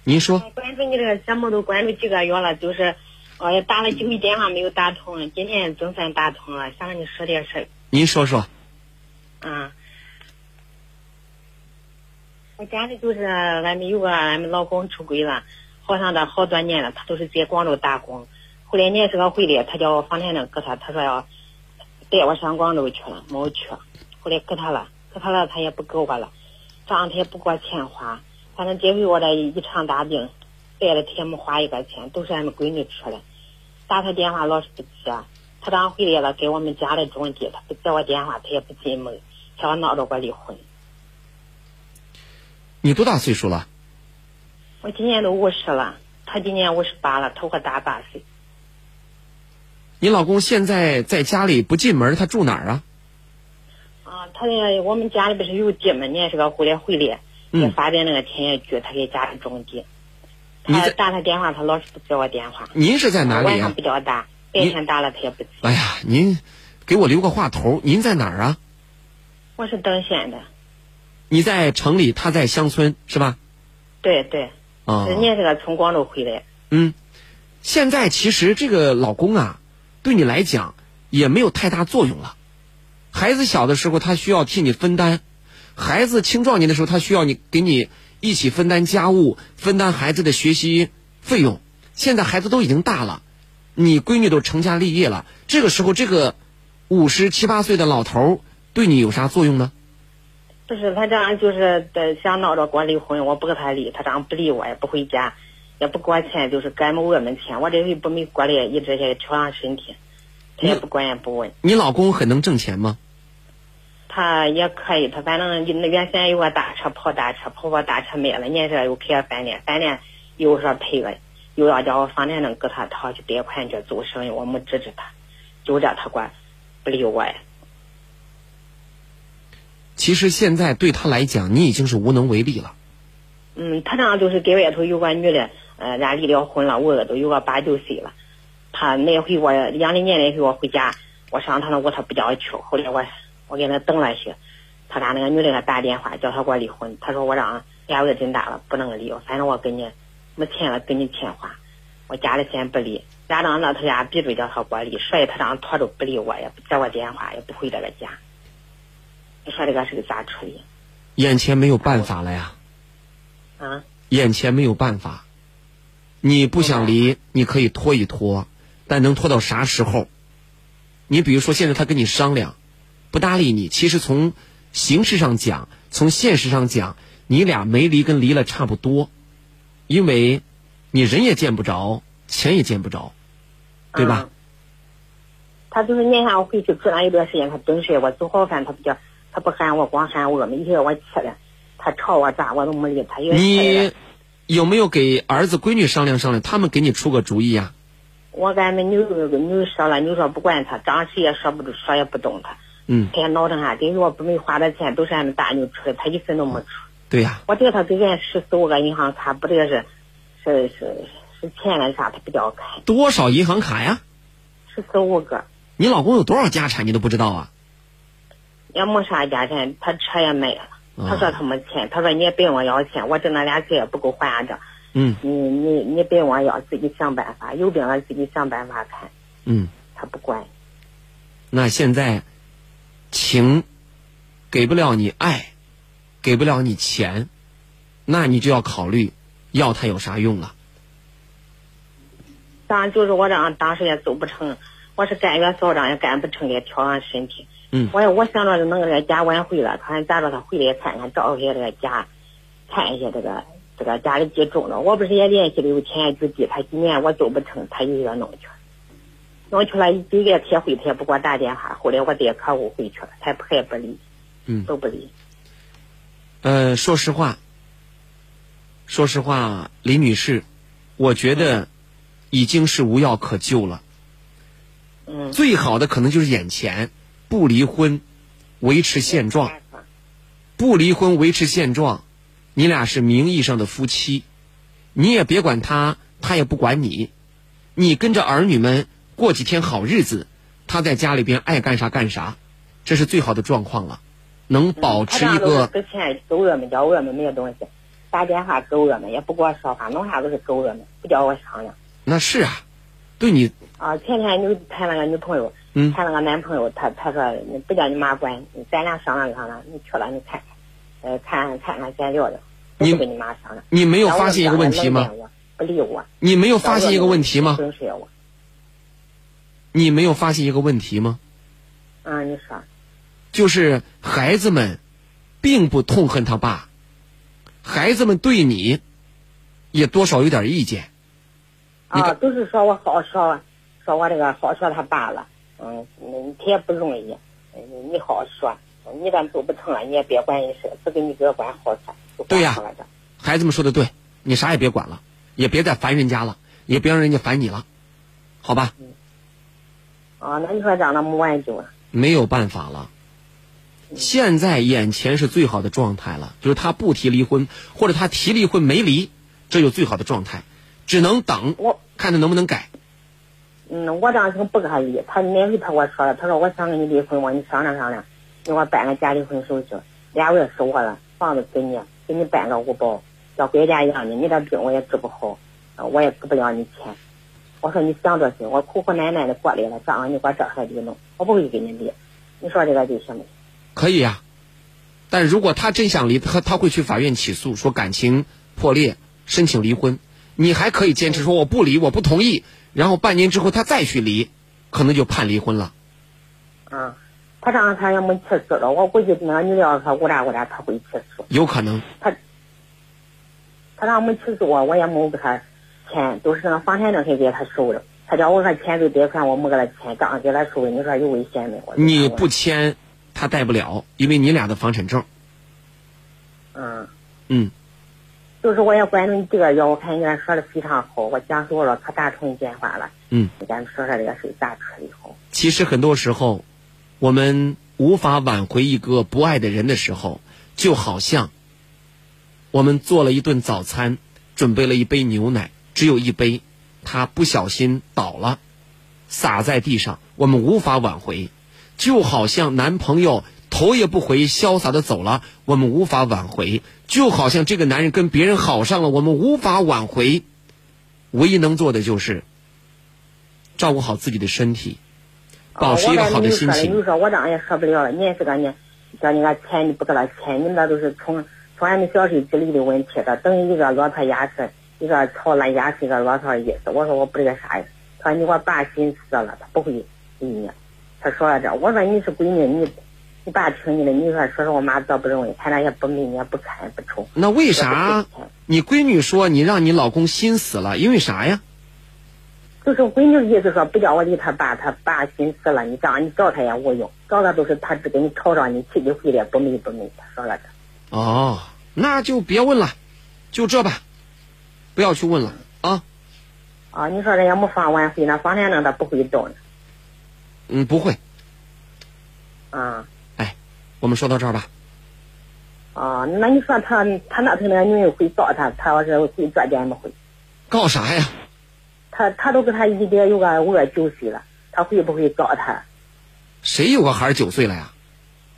您说，关注你这个节目都关注几个月了，就是呃也打了几回电话没有打通，今天总算打通了，想跟你说点事儿。您说说。嗯，我家里就是俺们有个俺们老公出轨了，好像这好多年了，他都是在广州打工。后来年是个回来，他叫我房产证给他，他说要带我上广州去了，没有去。后来给他了，给他了，他也不给我了，这样他也不给我钱花。反正这回我这一场大病，带了他也没花一个钱，都是俺们闺女出的。打他电话老是不接，他刚回来了，给我们家里种地，他不接我电话，他也不进门，想要闹着我离婚。你多大岁数了？我今年都五十了，他今年五十八了，他比我大八岁。你老公现在在家里不进门，他住哪儿啊？啊，他那我们家里不是有地吗？你也是个回来回来，也发展那个田野局，他给家里种地。他打他电话，他老是不接我电话。您是在哪里呀晚上？比较大，白天打了他也不接。哎呀，您给我留个话头，您在哪儿啊？我是登县的，你在城里，他在乡村，是吧？对对。啊人家是个从广州回来。嗯，现在其实这个老公啊，对你来讲也没有太大作用了。孩子小的时候，他需要替你分担；孩子青壮年的时候，他需要你给你一起分担家务、分担孩子的学习费用。现在孩子都已经大了，你闺女都成家立业了，这个时候这个五十七八岁的老头对你有啥作用呢？不是他这样就是在想闹着跟我离婚，我不跟他离，他这样不理我，也不回家，也不给我钱，就是给俺们我们钱。我这回不没过来，一直在调养身体，他也不管也不问。你老公很能挣钱吗？他也可以，他反正那原先有个大车跑大车，跑把大车卖了，年这又开个饭店，饭店又说赔了，又要叫我房产证给他，他去贷款去做生意，我没支持他，就这他管不理我呀。其实现在对他来讲，你已经是无能为力了。嗯，他这样就是给外头有个女的，呃，咱离了婚了，我儿都有个八九岁了。他那回我两零年那回我回家，我上他那屋，他不叫我去。后来我我给他等了些，他家那个女的给他打电话，叫他给我离婚。他说我让俩儿真大了，不能离。反正我跟你没钱了，跟你钱花。我家里先不离，家长那他家逼着叫他给我离，所以他这样拖着不理我，也不接我电话，也不回这个家。你说这个事咋处理？眼前没有办法了呀，啊？眼前没有办法。你不想离，你可以拖一拖，但能拖到啥时候？你比如说，现在他跟你商量，不搭理你，其实从形式上讲，从现实上讲，你俩没离跟离了差不多，因为你人也见不着，钱也见不着，对吧？他就是撵下我回去住了一段时间，他准时我做好饭，他不叫，他不喊我，光喊我们一会儿我吃了，他吵我咋我都没理他。你有没有给儿子闺女商量商量？他们给你出个主意呀、我跟俺们妞妞说了，妞说不管他，张谁也说不住，说也不动他。嗯，他也闹腾啥？跟我不没花的钱都是俺们大妞出的，他一分都没出。对呀、我叫他给俺十四五个银行卡，不这个是是是是钱了啥，他不叫开，多少银行卡呀？十四五个。你老公有多少家产你都不知道啊？也没啥家产，他车也卖了。啊他说他没钱，他说你也别问我要钱，我挣那俩钱也不够还的。嗯你你你别问我要，自己想办法，有病了自己想办法看。嗯，他不管。那现在情给不了你爱，给不了你钱，那你就要考虑要他有啥用了。当然就是我这样当时也走不成，我是干月嫂账也干不成，也调养身体。嗯我也我想着弄这个家晚回了，看咋着他回来看看，照一下这个家，看一下这个这个家里地种了。我不是也联系了有田地，他今年我走不成，他又要弄去了。弄去了一几个铁会，他也不给我打电话。后来我带客户回去了，他也不理，嗯，都不理。呃，说实话，说实话，李女士，我觉得已经是无药可救了。嗯，最好的可能就是眼前不离婚，维持现状。不离婚，维持现状，你俩是名义上的夫妻，你也别管他，他也不管你，你跟着儿女们过几天好日子，他在家里边爱干啥干啥，这是最好的状况了，能保持一个都是之前狗我们叫我们没有东西，打电话狗我们也不跟我说话，弄啥都是狗我们，不叫我商量。那是啊，对你啊，前天你谈了个女朋友，嗯谈了个男朋友，他他说你不叫你妈管，咱俩商量商量，你去了你看看，呃，看看看先聊聊，不你跟你妈商量。你没有发现一个问题吗不理我。你没有发现一个问题吗？你没有发现一个问题吗？啊，你说。就是孩子们并不痛恨他爸，孩子们对你也多少有点意见。啊，都是说我好说，说我这个好说他爸了，嗯，嗯，他也不容易，嗯，你好好说，你咱做不成了，你也别管人事，只给你哥管好对呀孩子们说的对，你啥也别管了，也别再烦人家了，也别让人家烦你了，好吧？啊，那你说这样那没挽救啊。没有办法了。现在眼前是最好的状态了，就是他不提离婚，或者他提离婚没离，这就最好的状态，只能等，看他能不能改。嗯，我当时不可以，他那回他跟我说了，他说我想跟你离婚，我跟你商量商量，你给我办个假离婚手续，俩月是我了，房子给你，给你办个五保，叫国家养你，你这病我也治不好，我也给不了你钱。我说你想着行，我苦苦耐耐的过来了，这样你给我这还得弄，我不会跟你离。你说这个就行不行？可以呀、但如果他真想离，他他会去法院起诉，说感情破裂，申请离婚。你还可以坚持说我不离，我不同意，然后半年之后他再去离，可能就判离婚了。啊，他这样他也没起诉了，我估计那个女的要说误打误打，他会起诉。有可能。他这样没起诉我，我也没给他钱，都是那房产证先给他收了。他叫我说签字贷款，我没给他签，刚给他收，你说有危险没？你不签，他贷不了，因为你俩的房产证。嗯，嗯，就是我也关注你这个药，我看你说的非常好，我讲述了可打通电话了。嗯，咱们说说这个事咋处理好？其实很多时候，我们无法挽回一个不爱的人的时候，就好像我们做了一顿早餐，准备了一杯牛奶，只有一杯，他不小心倒了，洒在地上，我们无法挽回。就好像男朋友头也不回，潇洒的走了，我们无法挽回；就好像这个男人跟别人好上了，我们无法挽回。唯一能做的就是照顾好自己的身体，保持一个好的心情。啊我这你说，我这样也说不了了，你也是个年叫你个钱你不给他钱，你那都是从从俺们小时候积累的问题的，等于一个骆驼压死，一个草烂压死一个骆驼意思。我说我不这个啥意思，他说你给我爸心死了，他不会理你。他说了这，我说你是闺女，你你爸听你的，你说说说我妈多不容易，他俩也不美也不看也不丑。那为啥你闺女说你让你老公心死了？因为啥呀？就是闺女的意思说不叫我理他爸，他爸心死了，你这样你找他也无用，找他都是他只给你吵吵，你气气回来不美不美。他说了这。哦，那就别问了，就这吧，不要去问了啊。啊，你说人家没放晚会，那放天呢他不会动呢。嗯，不会。啊。哎，我们说到这儿吧。啊，那你说他他那头那个女人会告他，他要是会做点没会？告啥呀？他他都跟他一爹有个儿九岁了，他会不会告他？谁有个孩儿九岁了呀？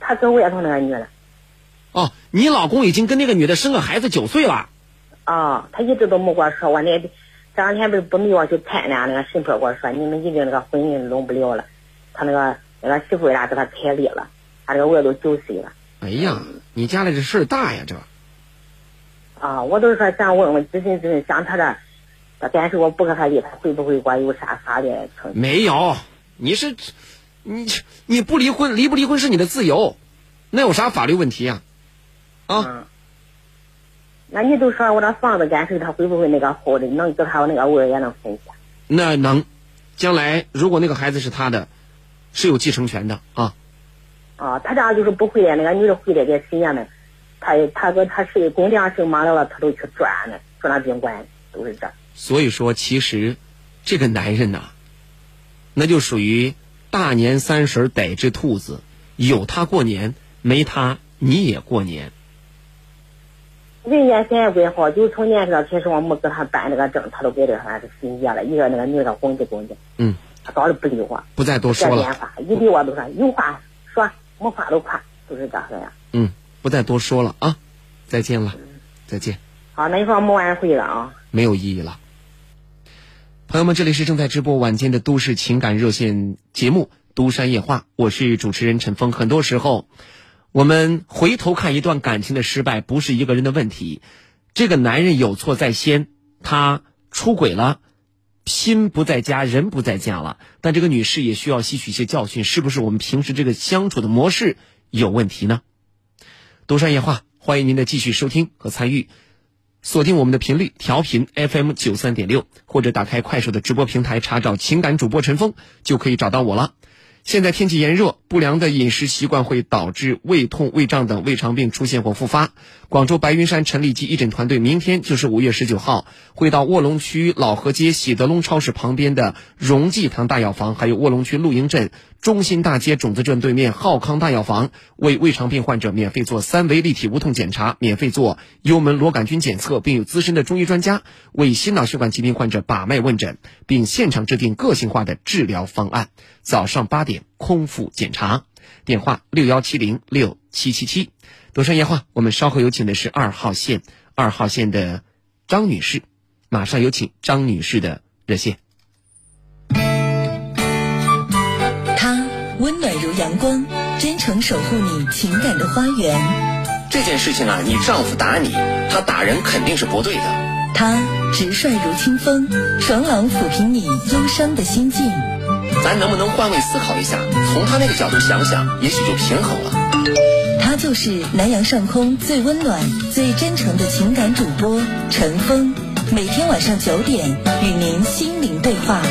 他跟外头那个女的。哦，你老公已经跟那个女的生个孩子九岁了。啊，他一直都没跟我说，我那这两天不是不没我去看呢，那个神婆跟我说，你们已经那个婚姻弄不了了，他那个那个媳妇俩给他开离了，他这个娃都九岁了。哎呀，你家里这事儿大呀，这。啊，我都是说想问问咨询咨询，像他这。但是我不跟他离，他会不会我有啥啥的成？没有，你是，你你不离婚，离不离婚是你的自由，那有啥法律问题呀？啊？那你都说我这房子干脆，他会不会那个好的能给他那个娃也能分下？那能，将来如果那个孩子是他的，是有继承权的啊。啊，他家就是不回来，那个女的回来给谁家呢？他他搁他是工地上事忙了了，他都去转呢，住那宾馆都是这。所以说，其实这个男人呐，那就属于大年三十逮只兔子，有他过年，没他你也过年。人家现在怪好，就从年少开始，我没给他办那个证，他都给这算是心结了。一个那个女的拱的拱的，嗯，他早就不理我，不再多说了。电话一理我都说有话说，没夸都夸，都是这样。嗯，不再多说了啊，再见了，再见。好，那你说没晚会了啊？没有意义了。朋友们，这里是正在直播晚间的都市情感热线节目《都山夜话》，我是主持人陈峰。很多时候，我们回头看一段感情的失败，不是一个人的问题，这个男人有错在先，他出轨了，心不在家，人不在家了。但这个女士也需要吸取一些教训，是不是我们平时这个相处的模式有问题呢？都山夜话，欢迎您的继续收听和参与。锁定我们的频率，调频 FM 九三点六，或者打开快手的直播平台查找情感主播陈峰，就可以找到我了。现在天气炎热，不良的饮食习惯会导致胃痛、胃胀等胃肠病出现或复发。广州白云山陈立基义诊团队明天就是五月十九号，会到卧龙区老河街喜德隆超市旁边的荣济堂大药房，还有卧龙区露营镇中心大街种子镇对面浩康大药房，为胃肠病患者免费做三维立体无痛检查，免费做幽门螺杆菌检测，并有资深的中医专家为心脑血管疾病患者把脉问诊，并现场制定个性化的治疗方案。早上八点空腹检查，电话六幺七零六七七七。多山夜话，我们稍后有请的是二号线，二号线的张女士，马上有请张女士的热线。他温暖如阳光，真诚守护你情感的花园。这件事情啊，你丈夫打你，他打人肯定是不对的。他直率如清风，爽朗抚平你忧伤的心境。咱能不能换位思考一下，从他那个角度想想，也许就平衡了。他就是南阳上空最温暖、最真诚的情感主播陈峰，每天晚上九点与您心灵对话。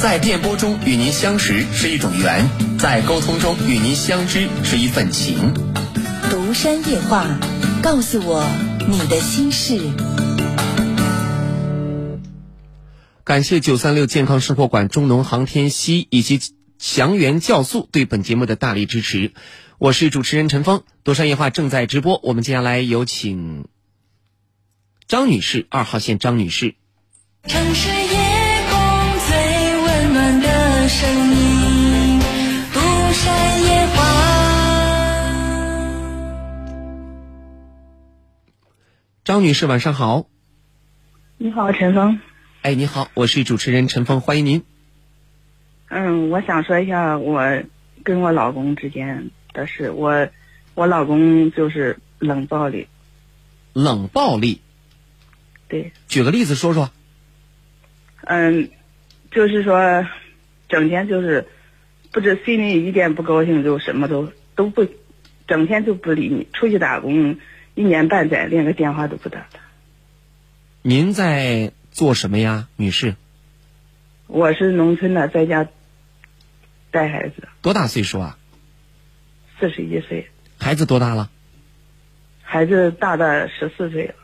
在电波中与您相识是一种缘，在沟通中与您相知是一份情。独山夜话，告诉我你的心事。感谢九三六健康生活馆、中农航天西以及祥源酵素对本节目的大力支持。我是主持人陈峰，多山夜话正在直播。我们接下来有请张女士，二号线张女士。城市夜空最温暖的声音，独山夜话。张女士，晚上好。你好，陈峰。哎，你好，我是主持人陈峰，欢迎您。嗯，我想说一下我跟我老公之间的事。我我老公就是冷暴力，冷暴力。对，举个例子说说。嗯，就是说，整天就是，不知心里一点不高兴就什么都都不，整天就不理你。出去打工一年半载，连个电话都不打的。您在做什么呀，女士？我是农村的，在家带孩子，多大岁数啊？四十一岁，孩子多大了？孩子大的十四岁了，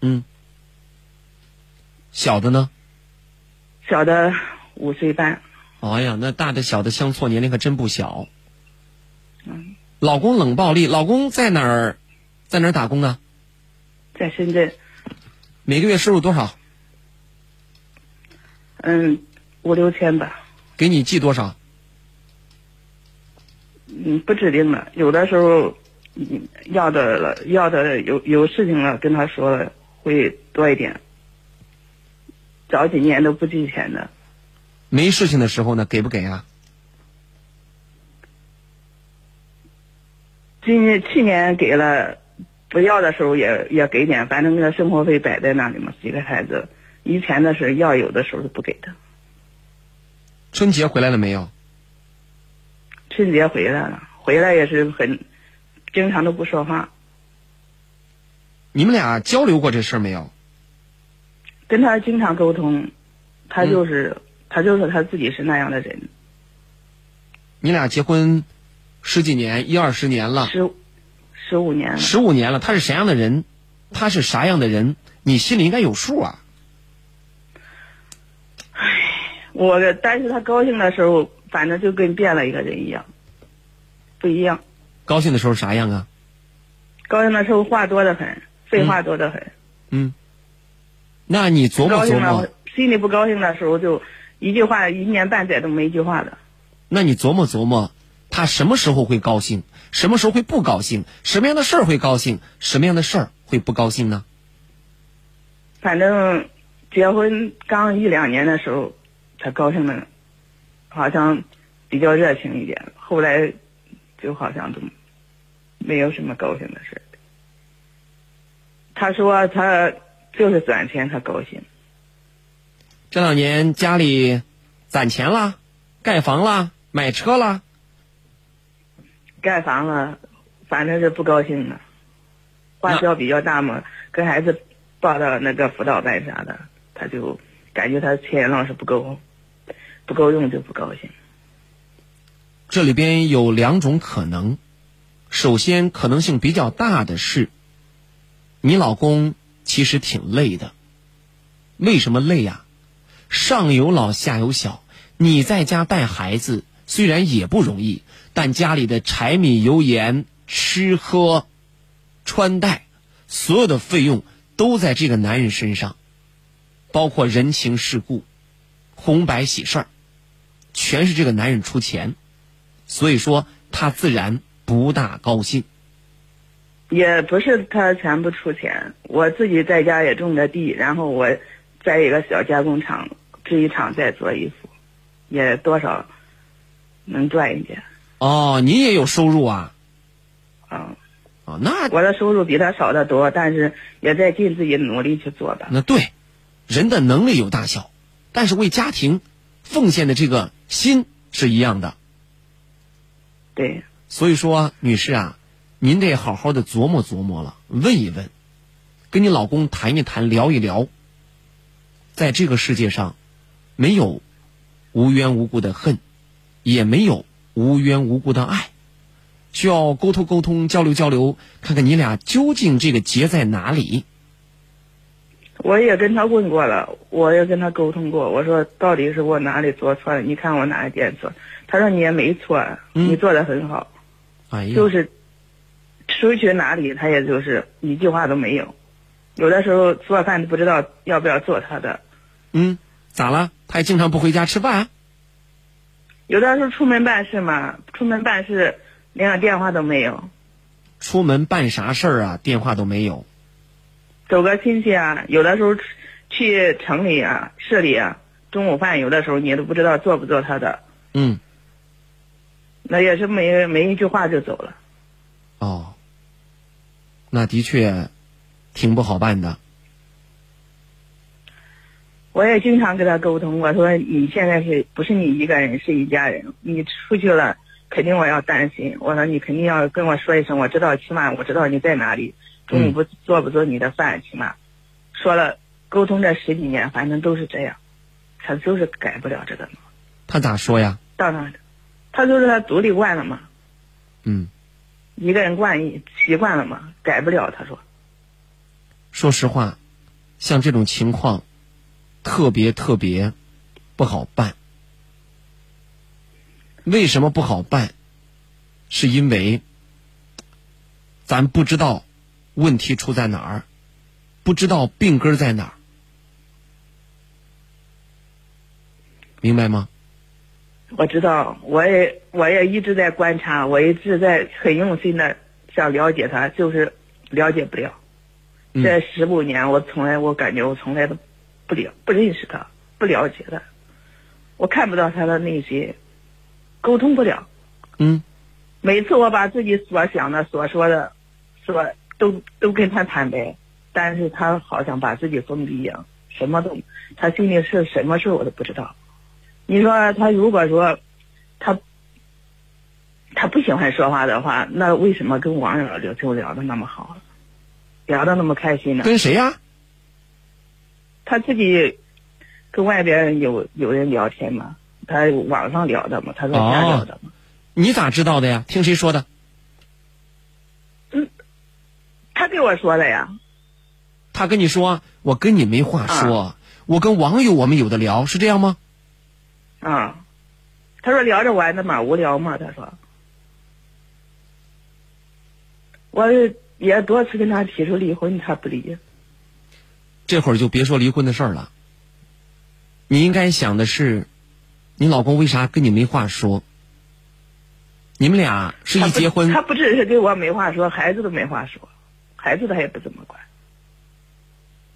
嗯。小的呢？小的五岁半。哎呀，那大的小的相错年龄可真不小。嗯。老公冷暴力，老公在哪儿，在哪儿打工呢？在深圳。每个月收入多少？嗯，五六千吧。给你寄多少？嗯，不指定的，有的时候，嗯，要的了，要的有有事情了，跟他说了会多一点。早几年都不寄钱的。没事情的时候呢，给不给啊？今年去年给了，不要的时候也也给点，反正那个生活费摆在那里嘛，几个孩子，以前的是要有的时候是不给的。春节回来了没有？春节回来了，回来也是很，经常都不说话。你们俩交流过这事儿没有？跟他经常沟通，他就是、嗯、他就说他自己是那样的人。你俩结婚十几年，一二十年了。十十五年了。十五年了，他是啥样的人？他是啥样的人？你心里应该有数啊。唉，我但是他高兴的时候，反正就跟变了一个人一样，不一样。高兴的时候啥样啊？高兴的时候话多得很，废话多得很。嗯。那你琢磨琢磨，心里不高兴的时候就一句话，一年半载都没一句话的。那你琢磨琢磨，他什么时候会高兴？什么时候会不高兴？什么样的事儿会高兴？什么样的事儿会不高兴呢？反正结婚刚一两年的时候，他高兴的，好像比较热情一点。后来就好像都没有什么高兴的事儿。他说他。就是攒钱，他高兴。这两年家里攒钱了，盖房了，买车了。盖房了，反正是不高兴的，花销比较大嘛。跟孩子报到那个辅导班啥的，他就感觉他钱老是不够，不够用就不高兴。这里边有两种可能，首先可能性比较大的是，你老公。其实挺累的，为什么累呀、上有老下有小，你在家带孩子虽然也不容易，但家里的柴米油盐、吃喝、穿戴，所有的费用都在这个男人身上，包括人情世故、红白喜事儿，全是这个男人出钱，所以说他自然不大高兴。也不是他全部出钱，我自己在家也种着地，然后我在一个小加工厂制衣厂在做衣服，也多少能赚一点。哦，你也有收入啊？啊，哦，那我的收入比他少得多，但是也在尽自己努力去做吧。那对，人的能力有大小，但是为家庭奉献的这个心是一样的。对，所以说，女士啊。您得好好的琢磨琢磨了，问一问，跟你老公谈一谈，聊一聊。在这个世界上，没有无缘无故的恨，也没有无缘无故的爱，需要沟通沟通，交流交流，看看你俩究竟这个结在哪里。我也跟他问过了，我也跟他沟通过，我说到底是我哪里做错了？你看我哪一点错？他说你也没错，你做的很好，哎呀，就是。出去哪里，他也就是一句话都没有。有的时候做饭不知道要不要做他的。嗯，咋了？他也经常不回家吃饭。有的时候出门办事嘛，出门办事连个电话都没有。出门办啥事儿啊？电话都没有。走个亲戚啊，有的时候去城里啊、市里啊，中午饭有的时候你都不知道做不做他的。嗯。那也是没没一句话就走了。哦，那的确挺不好办的。我也经常跟他沟通，我说你现在是不是你一个人，是一家人，你出去了肯定我要担心。我说你肯定要跟我说一声，我知道，起码我知道你在哪里，中午不做不做你的饭，起码说了沟通这十几年，反正都是这样，他就是改不了这个嘛。他咋说呀？到那，他就是他独立惯了嘛，嗯，一个人惯一习惯了嘛，改不了。他说，说实话，像这种情况，特别特别不好办。为什么不好办？是因为咱不知道问题出在哪儿，不知道病根在哪儿，明白吗？我知道，我也我也一直在观察，我一直在很用心的想了解他，就是了解不了。嗯这十五年，我从来我感觉我从来都不了不认识他，不了解他，我看不到他的内心，沟通不了。嗯，每次我把自己所想的、所说的，说都都跟他坦白，但是他好像把自己封闭一样，什么都，他心里是什么事我都不知道。你说他如果说他他不喜欢说话的话，那为什么跟网友聊就聊的那么好，聊的那么开心呢？跟谁呀、他自己跟外边有有人聊天嘛，他网上聊的嘛，他在家聊的嘛。你咋知道的呀？听谁说的？他给我说的呀。他跟你说，我跟你没话说，我跟网友我们有的聊，是这样吗？啊，他说聊着玩的嘛，无聊嘛，他说。我也多次跟他提出离婚，他不离。这会儿就别说离婚的事儿了。你应该想的是，你老公为啥跟你没话说？你们俩是一结婚，他不只是跟我没话说，孩子都没话说，孩子他也不怎么管。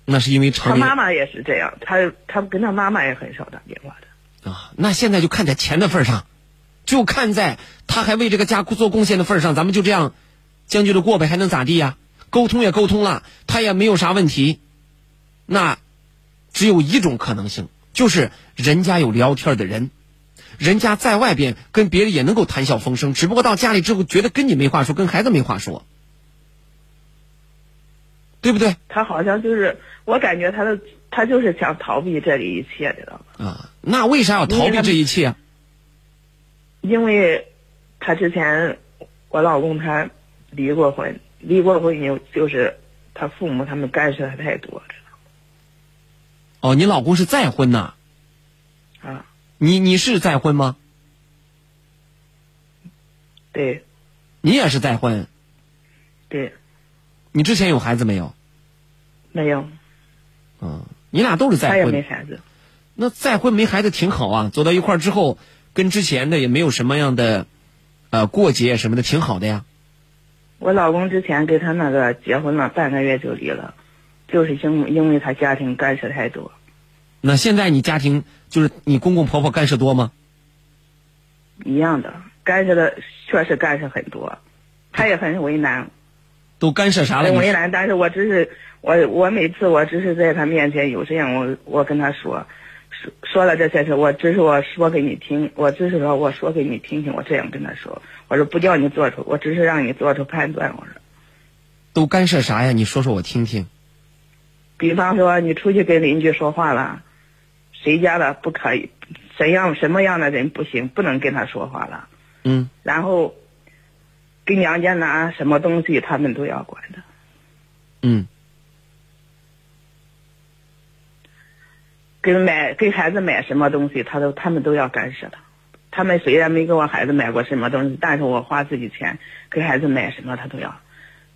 那是因为他妈妈也是这样，他他跟他妈妈也很少打电话的。啊。那现在就看在钱的份上，就看在他还为这个家做贡献的份上，咱们就这样将就着过呗，还能咋地呀？沟通也沟通了，他也没有啥问题，那只有一种可能性，就是人家有聊天的人，人家在外边跟别人也能够谈笑风生，只不过到家里之后觉得跟你没话说，跟孩子没话说，对不对？他好像就是，我感觉他的他就是想逃避这里一切，知道吗？啊，那为啥要逃避这一切啊？因为他之前我老公他离过婚，离过婚以后就是他父母他们干涉他太多知道，哦，你老公是再婚呐？啊，你你是再婚吗？对你也是再婚？对，你之前有孩子没有？没有，嗯，你俩都是再他也婚。没孩子。那再婚没孩子挺好啊，走到一块儿之后，跟之前的也没有什么样的呃过节什么的，挺好的呀。我老公之前跟他那个结婚了半个月就离了，就是因因为他家庭干涉太多。那现在你家庭就是你公公婆婆干涉多吗？一样的，干涉的确实干涉很多，他也很为难，都干涉啥了？很为难。但是我只是我我每次我只是在他面前有这样我我跟他说说说了这些事，我只是我说给你听，我只是说我说给你听听，我这样跟他说，我说不叫你做出，我只是让你做出判断，我说。都干涉啥呀？你说说我听听。比方说你出去跟邻居说话了，谁家的不可以，怎样什么样的人不行，不能跟他说话了。嗯。然后跟娘家拿什么东西，他们都要管的。嗯。给买给孩子买什么东西，他都他们都要干涉的。他们虽然没给我孩子买过什么东西，但是我花自己钱给孩子买什么，他都要。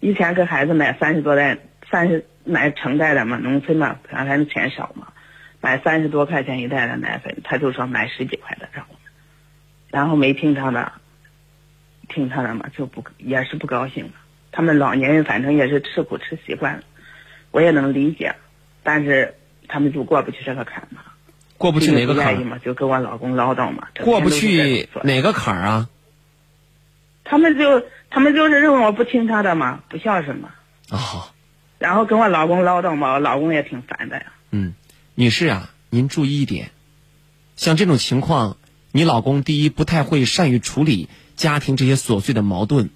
以前给孩子买三十多袋，三十买成袋的嘛，农村嘛，咱咱们钱少嘛，买三十多块钱一袋的奶粉，他就说买十几块的让我们，然后没听他的，听他的嘛就不也是不高兴了。他们老年人反正也是吃苦吃习惯了，我也能理解，但是他们就过不去这个坎嘛。过不去哪个坎嘛，就跟我老公唠叨嘛。过不去哪个坎儿啊？他们就他们就是认为我不听他的嘛，不孝顺嘛。哦，然后跟我老公唠叨嘛，我老公也挺烦的呀。嗯，女士啊，您注意一点，像这种情况，你老公第一不太会善于处理家庭这些琐碎的矛盾，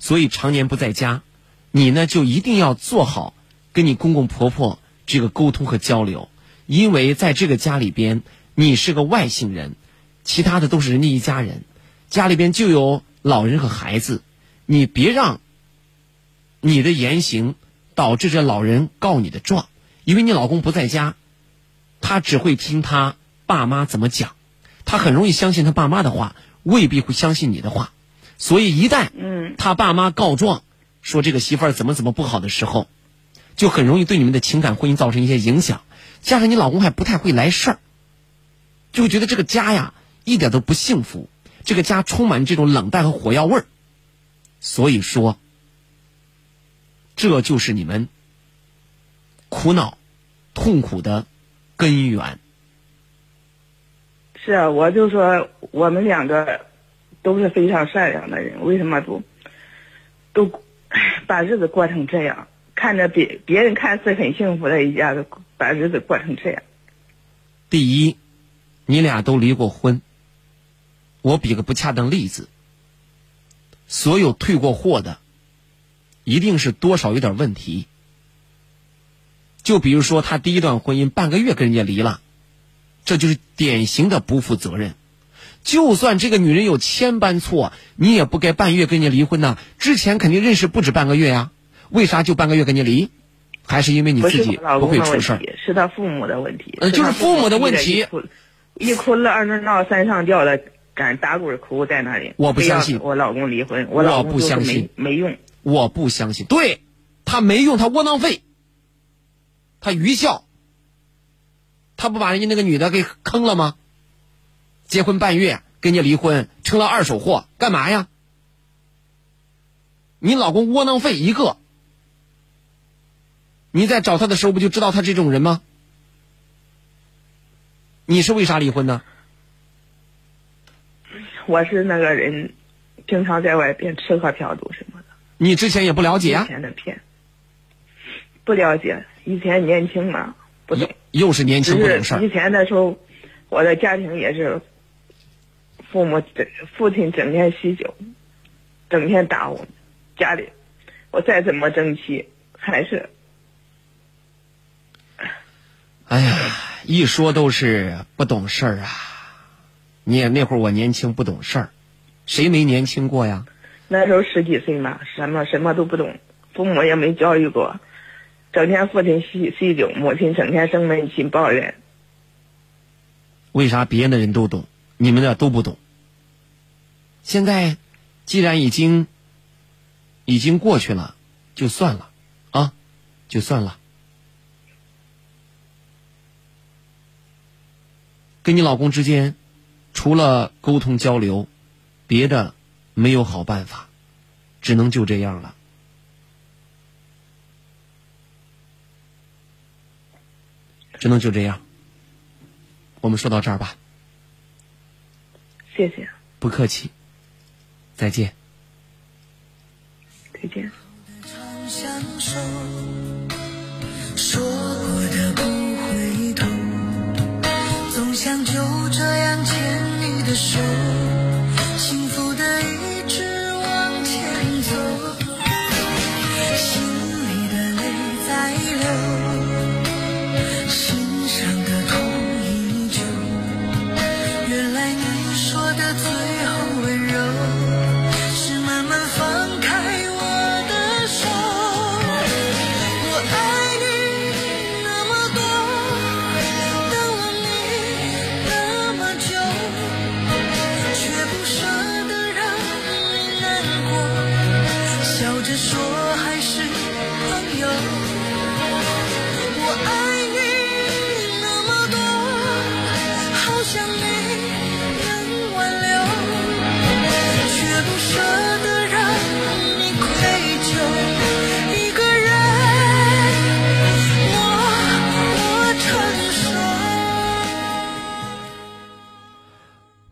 所以常年不在家，你呢就一定要做好跟你公公婆婆这个沟通和交流，因为在这个家里边，你是个外姓人，其他的都是人家一家人，家里边就有老人和孩子，你别让你的言行导致这老人告你的状，因为你老公不在家，他只会听他爸妈怎么讲，他很容易相信他爸妈的话，未必会相信你的话，所以一旦嗯他爸妈告状说这个媳妇儿怎么怎么不好的时候，就很容易对你们的情感婚姻造成一些影响。加上你老公还不太会来事儿，就会觉得这个家呀一点都不幸福，这个家充满这种冷淡和火药味儿。所以说，这就是你们苦恼、痛苦的根源。是啊，我就说我们两个都是非常善良的人，为什么都都把日子过成这样？看着别别人看似很幸福的一家子，把日子过成这样。第一，你俩都离过婚。我比个不恰当例子，所有退过货的，一定是多少有点问题。就比如说，他第一段婚姻半个月跟人家离了，这就是典型的不负责任。就算这个女人有千般错，你也不该半月跟人家离婚呐。之前肯定认识不止半个月呀，为啥就半个月跟人家离？还是因为你自己不会出事儿？是他父母的问题。呃就是父母的问题一哭了二闹闹三上吊的，敢打滚哭在那里。我不相信我老公离婚，我老公就没相信没用。我不相信，对他没用，他窝囊废，他愚孝，他不把人家那个女的给坑了吗？结婚半月跟人家离婚，成了二手货，干嘛呀？你老公窝囊废一个，你在找他的时候不就知道他这种人吗？你是为啥离婚呢？我是那个人，经常在外边吃喝嫖赌什么的。你之前也不了解啊以？前的骗，不了解。以前年轻嘛，不懂。又是年轻不懂事儿以前的时候，我的家庭也是，父母整父亲整天酗酒，整天打我，家里我再怎么争气，还是哎呀，一说都是不懂事儿啊！你也那会儿我年轻不懂事儿，谁没年轻过呀？那时候十几岁嘛，什么什么都不懂，父母也没教育过，整天父亲酗酗酒，母亲整天生闷气抱怨。为啥别人的人都懂，你们俩都不懂？现在既然已经已经过去了，就算了啊，就算了。跟你老公之间，除了沟通交流，别的没有好办法，只能就这样了。只能就这样。我们说到这儿吧，谢谢，不客气，再见。再见。相守，说过的不回头，总想就这样牵你的手，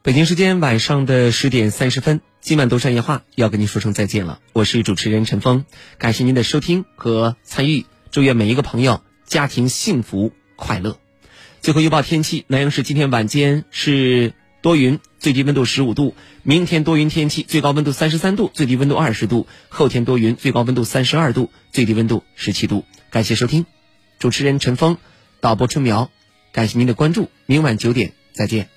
北京时间晚上的十点三十分，今晚都山夜话要跟您说声再见了。我是主持人陈峰，感谢您的收听和参与，祝愿每一个朋友家庭幸福快乐。最后预报天气，南阳市今天晚间是多云，最低温度十五度；明天多云天气，最高温度三十三度，最低温度二十度；后天多云，最高温度三十二度，最低温度十七度。感谢收听，主持人陈峰，导播春苗，感谢您的关注，明晚九点再见。